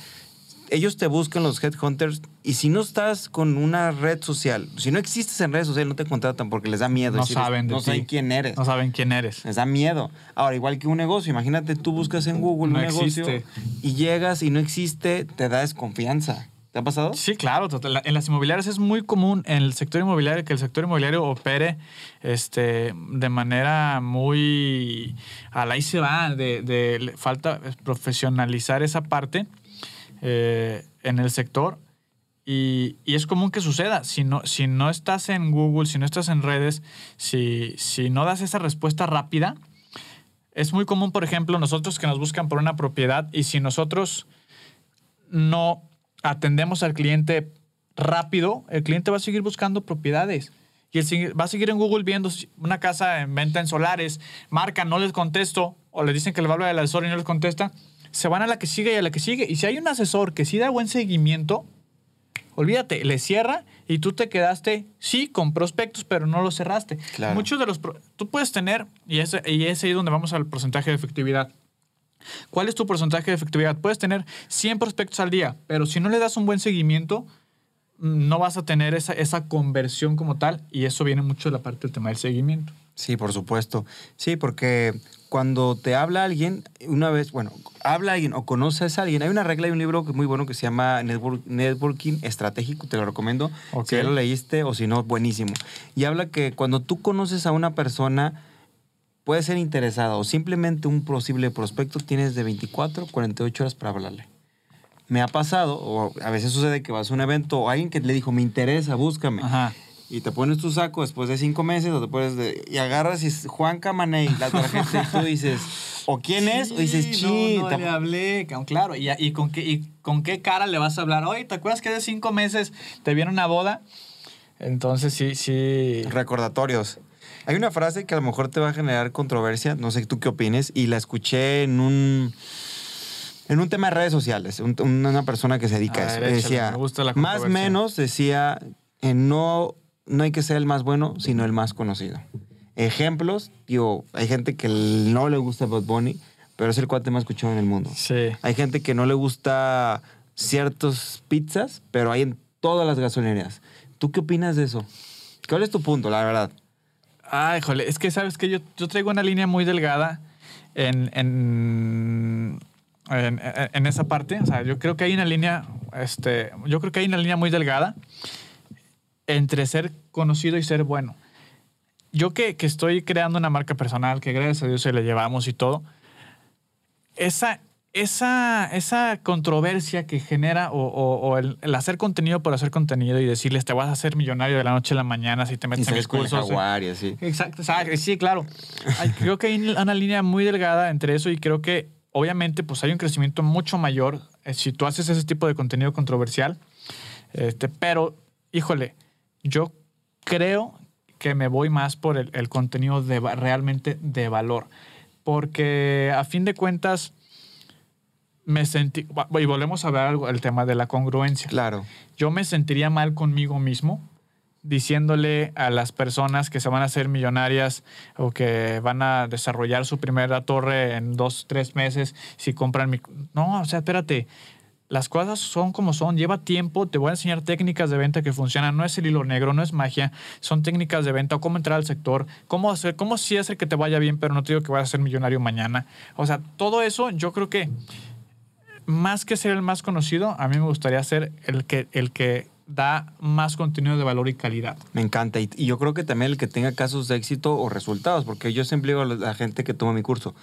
Speaker 1: ellos te buscan los headhunters y si no estás con una red social, si no existes en redes sociales, no te contratan porque les da miedo.
Speaker 2: No saben de
Speaker 1: No
Speaker 2: ti.
Speaker 1: saben quién eres.
Speaker 2: No saben quién eres.
Speaker 1: Les da miedo. Ahora, igual que un negocio, imagínate, tú buscas en Google
Speaker 2: No
Speaker 1: un negocio
Speaker 2: existe.
Speaker 1: y llegas y no existe, te da desconfianza. ¿Te ha pasado?
Speaker 2: Sí, claro. total. En las inmobiliarias es muy común en el sector inmobiliario que el sector inmobiliario opere este, de manera muy... Ahí se va. De, de- falta profesionalizar esa parte eh, en el sector. Y, y es común que suceda. Si no, si no estás en Google, si no estás en redes, si, si no das esa respuesta rápida, es muy común, por ejemplo, nosotros que nos buscan por una propiedad y si nosotros no atendemos al cliente rápido, el cliente va a seguir buscando propiedades. Y va a seguir en Google viendo una casa en venta en solares, marca, no les contesto, o le dicen que le va a hablar al asesor y no les contesta, se van a la que sigue y a la que sigue. Y si hay un asesor que sí da buen seguimiento, olvídate, le cierra y tú te quedaste, sí, con prospectos, pero no los cerraste.
Speaker 1: Claro.
Speaker 2: Muchos de los... Tú puedes tener, y es, y es ahí donde vamos al porcentaje de efectividad. ¿Cuál es tu porcentaje de efectividad? Puedes tener 100 prospectos al día, pero si no le das un buen seguimiento, no vas a tener esa, esa conversión como tal y eso viene mucho de la parte del tema del seguimiento.
Speaker 1: Sí, por supuesto. Sí, porque cuando te habla alguien, una vez, bueno, habla alguien o conoces a alguien, hay una regla y un libro muy bueno que se llama Network- Networking Estratégico, te lo recomiendo.
Speaker 2: Ok.
Speaker 1: Si ya lo leíste o si no, buenísimo. Y habla que cuando tú conoces a una persona, puede ser interesada o simplemente un posible prospecto, tienes de 24 a 48 horas para hablarle. Me ha pasado, o a veces sucede que vas a un evento o alguien que le dijo, me interesa, búscame
Speaker 2: Ajá.
Speaker 1: y te pones tu saco después de cinco meses o te pones de, y agarras y es Juan Camaney la tarjeta y tú dices o quién es o dices chi
Speaker 2: no, no le hablé, claro. ¿Y, y con qué, ¿Y con qué cara le vas a hablar? Oye, ¿te acuerdas que hace cinco meses te vieron una boda? Entonces sí, sí.
Speaker 1: recordatorios hay una frase que a lo mejor te va a generar controversia no sé tú qué opines y la escuché en un en un tema de redes sociales un- una persona que se dedica a,
Speaker 2: A
Speaker 1: eso
Speaker 2: ver,
Speaker 1: decía
Speaker 2: me gusta la
Speaker 1: más menos decía eh, no no hay que ser el más bueno sino el más conocido ejemplos digo hay gente que no le gusta Bad Bunny pero es el cuate más escuchado en el mundo
Speaker 2: Sí.
Speaker 1: Hay gente que no le gusta ciertas pizzas, pero hay en todas las gasolinerías. ¿Tú qué opinas de eso? ¿Cuál es tu punto, la verdad?
Speaker 2: Ay, jole, es que sabes que yo, yo traigo una línea muy delgada en, en, en, en esa parte. O sea, yo creo que hay una línea, este, yo creo que hay una línea muy delgada entre ser conocido y ser bueno. Yo que, que estoy creando una marca personal, que gracias a Dios se le llevamos y todo, esa, esa, esa controversia que genera o, o- o el, el hacer contenido por hacer contenido y decirles te vas a hacer millonario de la noche a la mañana si te
Speaker 1: Y
Speaker 2: metes en mis cursos. ¿eh?
Speaker 1: jaguar y así.
Speaker 2: Exacto, exacto, sí, claro. Creo que hay una línea muy delgada entre eso y creo que obviamente pues hay un crecimiento mucho mayor eh, si tú haces ese tipo de contenido controversial. Este, pero, híjole, yo creo que me voy más por el, el contenido de, realmente de valor. Porque a fin de cuentas me sentí, y volvemos a ver algo, el tema de la congruencia
Speaker 1: Claro.
Speaker 2: yo me sentiría mal conmigo mismo diciéndole a las personas que se van a hacer millonarias o que van a desarrollar su primera torre en dos, tres meses si compran mi... No, o sea, espérate. Las cosas son como son, lleva tiempo, te voy a enseñar técnicas de venta que funcionan, no es el hilo negro, no es magia, son técnicas de venta, cómo entrar al sector, cómo hacer, cómo sí hacer que te vaya bien, pero no te digo que vayas a ser millonario mañana. O sea, todo eso yo creo que más que ser el más conocido, a mí me gustaría ser el que, el que da más contenido de valor y calidad.
Speaker 1: Me encanta. Y, y yo creo que también el que tenga casos de éxito o resultados, porque yo siempre digo a la- gente que toma mi curso,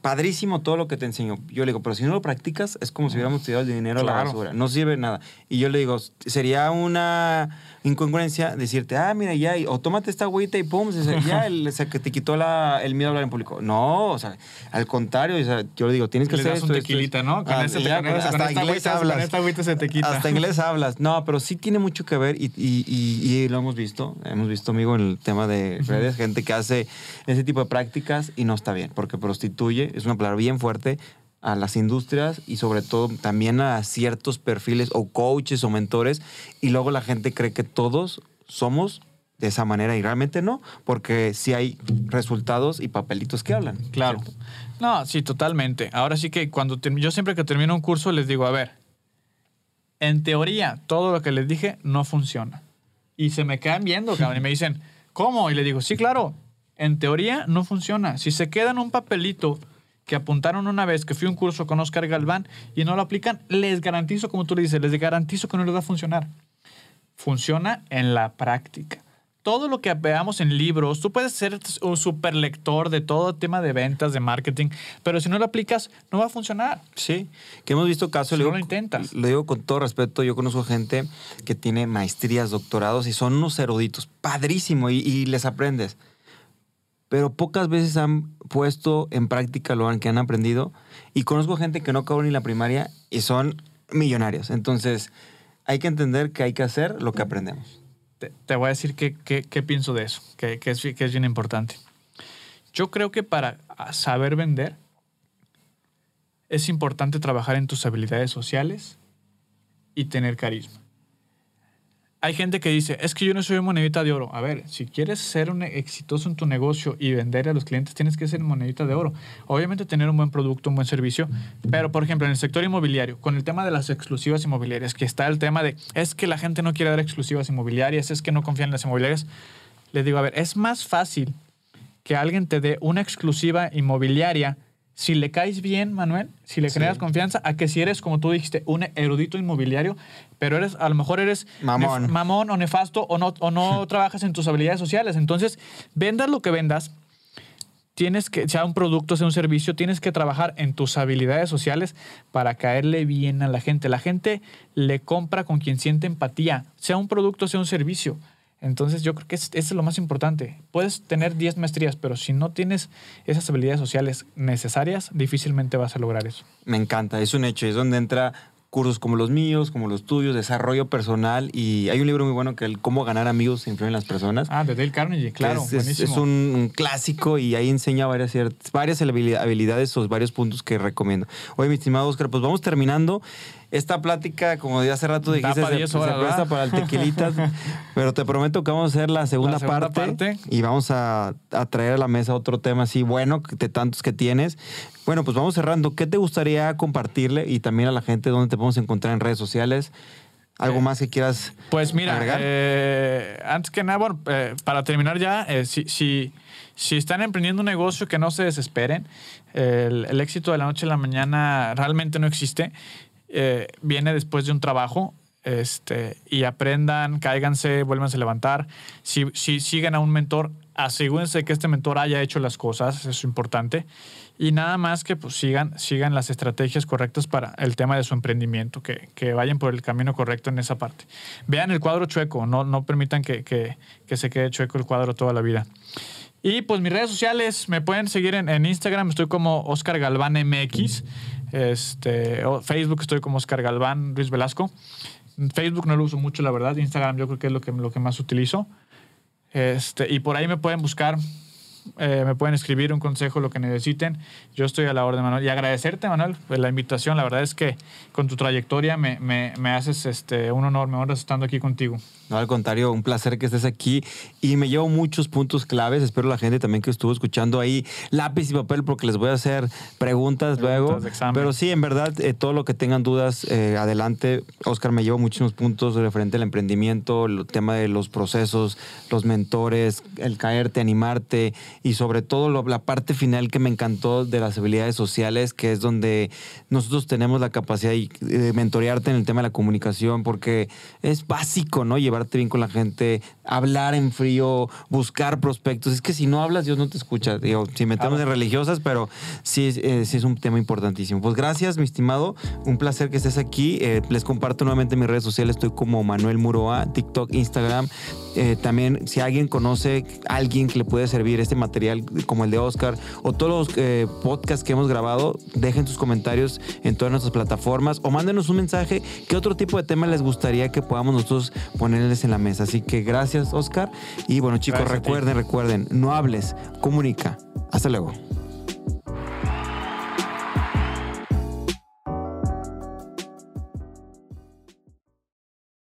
Speaker 1: padrísimo todo lo que te enseño. Yo le digo, pero si no lo practicas, es como si hubiéramos tirado el dinero a la basura. No sirve nada. Y yo le digo, sería una incongruencia decirte, ah, mira, ya, y- o tómate esta agüita y pum, se, ya [laughs] el, se- que te quitó la- el miedo a hablar en público. No, o sea, al contrario, o sea, yo le digo, tienes que
Speaker 2: Le
Speaker 1: hacer
Speaker 2: das un
Speaker 1: esto,
Speaker 2: tequilita,
Speaker 1: esto.
Speaker 2: ¿no? Con
Speaker 1: Ah,
Speaker 2: ese te-
Speaker 1: ya,
Speaker 2: con ese- con
Speaker 1: hasta
Speaker 2: esta
Speaker 1: inglés
Speaker 2: agüita- con
Speaker 1: hablas.
Speaker 2: esta agüita se te quita.
Speaker 1: Hasta inglés hablas. No, pero sí tiene mucho que ver y, y- y- y lo hemos visto. Hemos visto, amigo, en el tema de redes, gente que hace ese tipo de prácticas y no está bien, porque prostituye, es una palabra bien fuerte, a las industrias y sobre todo también a ciertos perfiles o coaches o mentores y luego la gente cree que todos somos de esa manera y realmente no, porque sí hay resultados y papelitos que hablan.
Speaker 2: Claro.
Speaker 1: ¿cierto?
Speaker 2: No, sí, totalmente. Ahora sí que cuando term- yo siempre que termino un curso les digo, a ver, en teoría todo lo que les dije no funciona. Y se me quedan viendo, [laughs] cabrón, y me dicen, ¿cómo? Y le digo, sí, claro, en teoría no funciona. Si se quedan un papelito que apuntaron una vez que fui a un curso con Oscar Galván y no lo aplican, les garantizo, como tú le dices, les garantizo que no les va a funcionar. Funciona en la práctica. Todo lo que veamos en libros, tú puedes ser un super lector de todo tema de ventas, de marketing, pero si no lo aplicas, no va a funcionar.
Speaker 1: Sí, que hemos visto casos,
Speaker 2: Si
Speaker 1: le
Speaker 2: no
Speaker 1: digo-
Speaker 2: lo intentas.
Speaker 1: Lo digo con todo respeto, yo conozco gente que tiene maestrías, doctorados y son unos eruditos, padrísimo, y, y les aprendes. Pero pocas veces han puesto en práctica lo que han aprendido. Y conozco gente que no acabó ni la primaria y son millonarios. Entonces, hay que entender que hay que hacer lo que aprendemos.
Speaker 2: Te, voy a decir qué, qué- pienso de eso, que, que es, que es bien importante. Yo creo que para saber vender es importante trabajar en tus habilidades sociales y tener carisma. Hay gente que dice, es que yo no soy monedita de oro. A ver, si quieres ser un exitoso en tu negocio y vender a los clientes, tienes que ser monedita de oro. Obviamente tener un buen producto, un buen servicio, pero por ejemplo en el sector inmobiliario, con el tema de las exclusivas inmobiliarias, que está el tema de, es que la gente no quiere dar exclusivas inmobiliarias, es que no confían en las inmobiliarias, les digo, a ver, es más fácil que alguien te dé una exclusiva inmobiliaria si le caes bien, Manuel, si le
Speaker 1: Sí.
Speaker 2: generas confianza, a que si eres, como tú dijiste, un erudito inmobiliario, pero eres, a lo mejor eres
Speaker 1: Mamón.
Speaker 2: mamón o nefasto o no, o no [laughs] trabajas en tus habilidades sociales. Entonces, vendas lo que vendas, tienes que, sea un producto, sea un servicio, tienes que trabajar en tus habilidades sociales para caerle bien a la gente. La gente le compra con quien siente empatía, sea un producto, sea un servicio. Entonces yo creo que es, eso es lo más importante. Puedes tener 10 maestrías, pero si no tienes esas habilidades sociales necesarias, difícilmente vas a lograr eso.
Speaker 1: Me encanta, es un hecho, es donde entra cursos como los míos, como los tuyos, desarrollo personal y hay un libro muy bueno que el cómo ganar amigos e influir en las personas.
Speaker 2: Ah, de Dale Carnegie, claro,
Speaker 1: es, es-
Speaker 2: buenísimo.
Speaker 1: es un, un clásico y ahí enseña varias, varias habili- habilidades o varios puntos que recomiendo. Oye, mi estimado Oscar, pues vamos terminando. Esta plática, como de hace rato dijiste, se,
Speaker 2: 10
Speaker 1: se
Speaker 2: horas,
Speaker 1: presta
Speaker 2: ¿verdad?
Speaker 1: para el tequilita, [laughs] pero te prometo que vamos a hacer la segunda,
Speaker 2: segunda
Speaker 1: parte,
Speaker 2: parte.
Speaker 1: y vamos a, a traer a la mesa otro tema así bueno, de tantos que tienes. Bueno, pues vamos cerrando. ¿Qué te gustaría compartirle y también a la gente dónde te podemos encontrar en redes sociales? ¿Algo
Speaker 2: Eh,
Speaker 1: más que quieras
Speaker 2: Pues mira, eh, antes que nada, bueno, eh, para terminar ya, eh, si, si, si están emprendiendo un negocio, que no se desesperen. El, el éxito de la noche a la mañana realmente no existe. Eh, viene después de un trabajo. Este, y aprendan, cáiganse, vuélvanse a levantar. Si, si siguen a un mentor, asegúrense que este mentor haya hecho las cosas, eso es importante. Y nada más que pues, sigan, sigan las estrategias correctas para el tema de su emprendimiento, que, vayan por el camino correcto en esa parte. Vean el cuadro chueco, no, no permitan que, que- que se quede chueco el cuadro toda la vida. Y pues mis redes sociales me pueden seguir en, en Instagram, estoy como Oscar Galván MX. Este, Facebook estoy como Oscar Galván Luis Velasco. Facebook no lo uso mucho, la verdad. Instagram yo creo que es lo que, más utilizo. Este, y por ahí me pueden buscar, eh, me pueden escribir un consejo, lo que necesiten. Yo estoy a la orden, Manuel. Y agradecerte, Manuel, por la invitación. La verdad es que con tu trayectoria me haces este, un honor, me honras estando aquí contigo.
Speaker 1: No, al contrario, un placer que estés aquí y me llevo muchos puntos claves. Espero la gente también que estuvo escuchando ahí lápiz y papel porque les voy a hacer preguntas, luego. Pero sí, en verdad, eh, todo lo que tengan dudas, eh, adelante. Oscar me llevo muchísimos puntos referente al emprendimiento, el tema de los procesos, los mentores, el caerte, animarte y sobre todo lo- la parte final que me encantó de las habilidades sociales, que es donde nosotros tenemos la capacidad de de mentorearte en el tema de la comunicación porque es básico, ¿no? Llevarte bien con la gente, hablar en frío, buscar prospectos. Es que si no hablas, Dios no te escucha. Digo, si metemos en religiosas, pero sí, es- eh, sí es un tema importantísimo. Pues gracias, mi estimado. Un placer que estés aquí. Eh, les comparto nuevamente mis redes sociales. Estoy como Manuel Muroa, TikTok, Instagram. Eh, también, si alguien conoce a alguien que le puede servir este material como el de Oscar o todos los podcasts que hemos grabado, dejen sus comentarios en todas nuestras plataformas o mándenos un mensaje. ¿Qué otro tipo de tema les gustaría que podamos nosotros ponerles en la mesa? Así que gracias, Oscar. Y bueno, chicos,
Speaker 2: Gracias
Speaker 1: recuerden, recuerden, no hables, comunica. Hasta luego.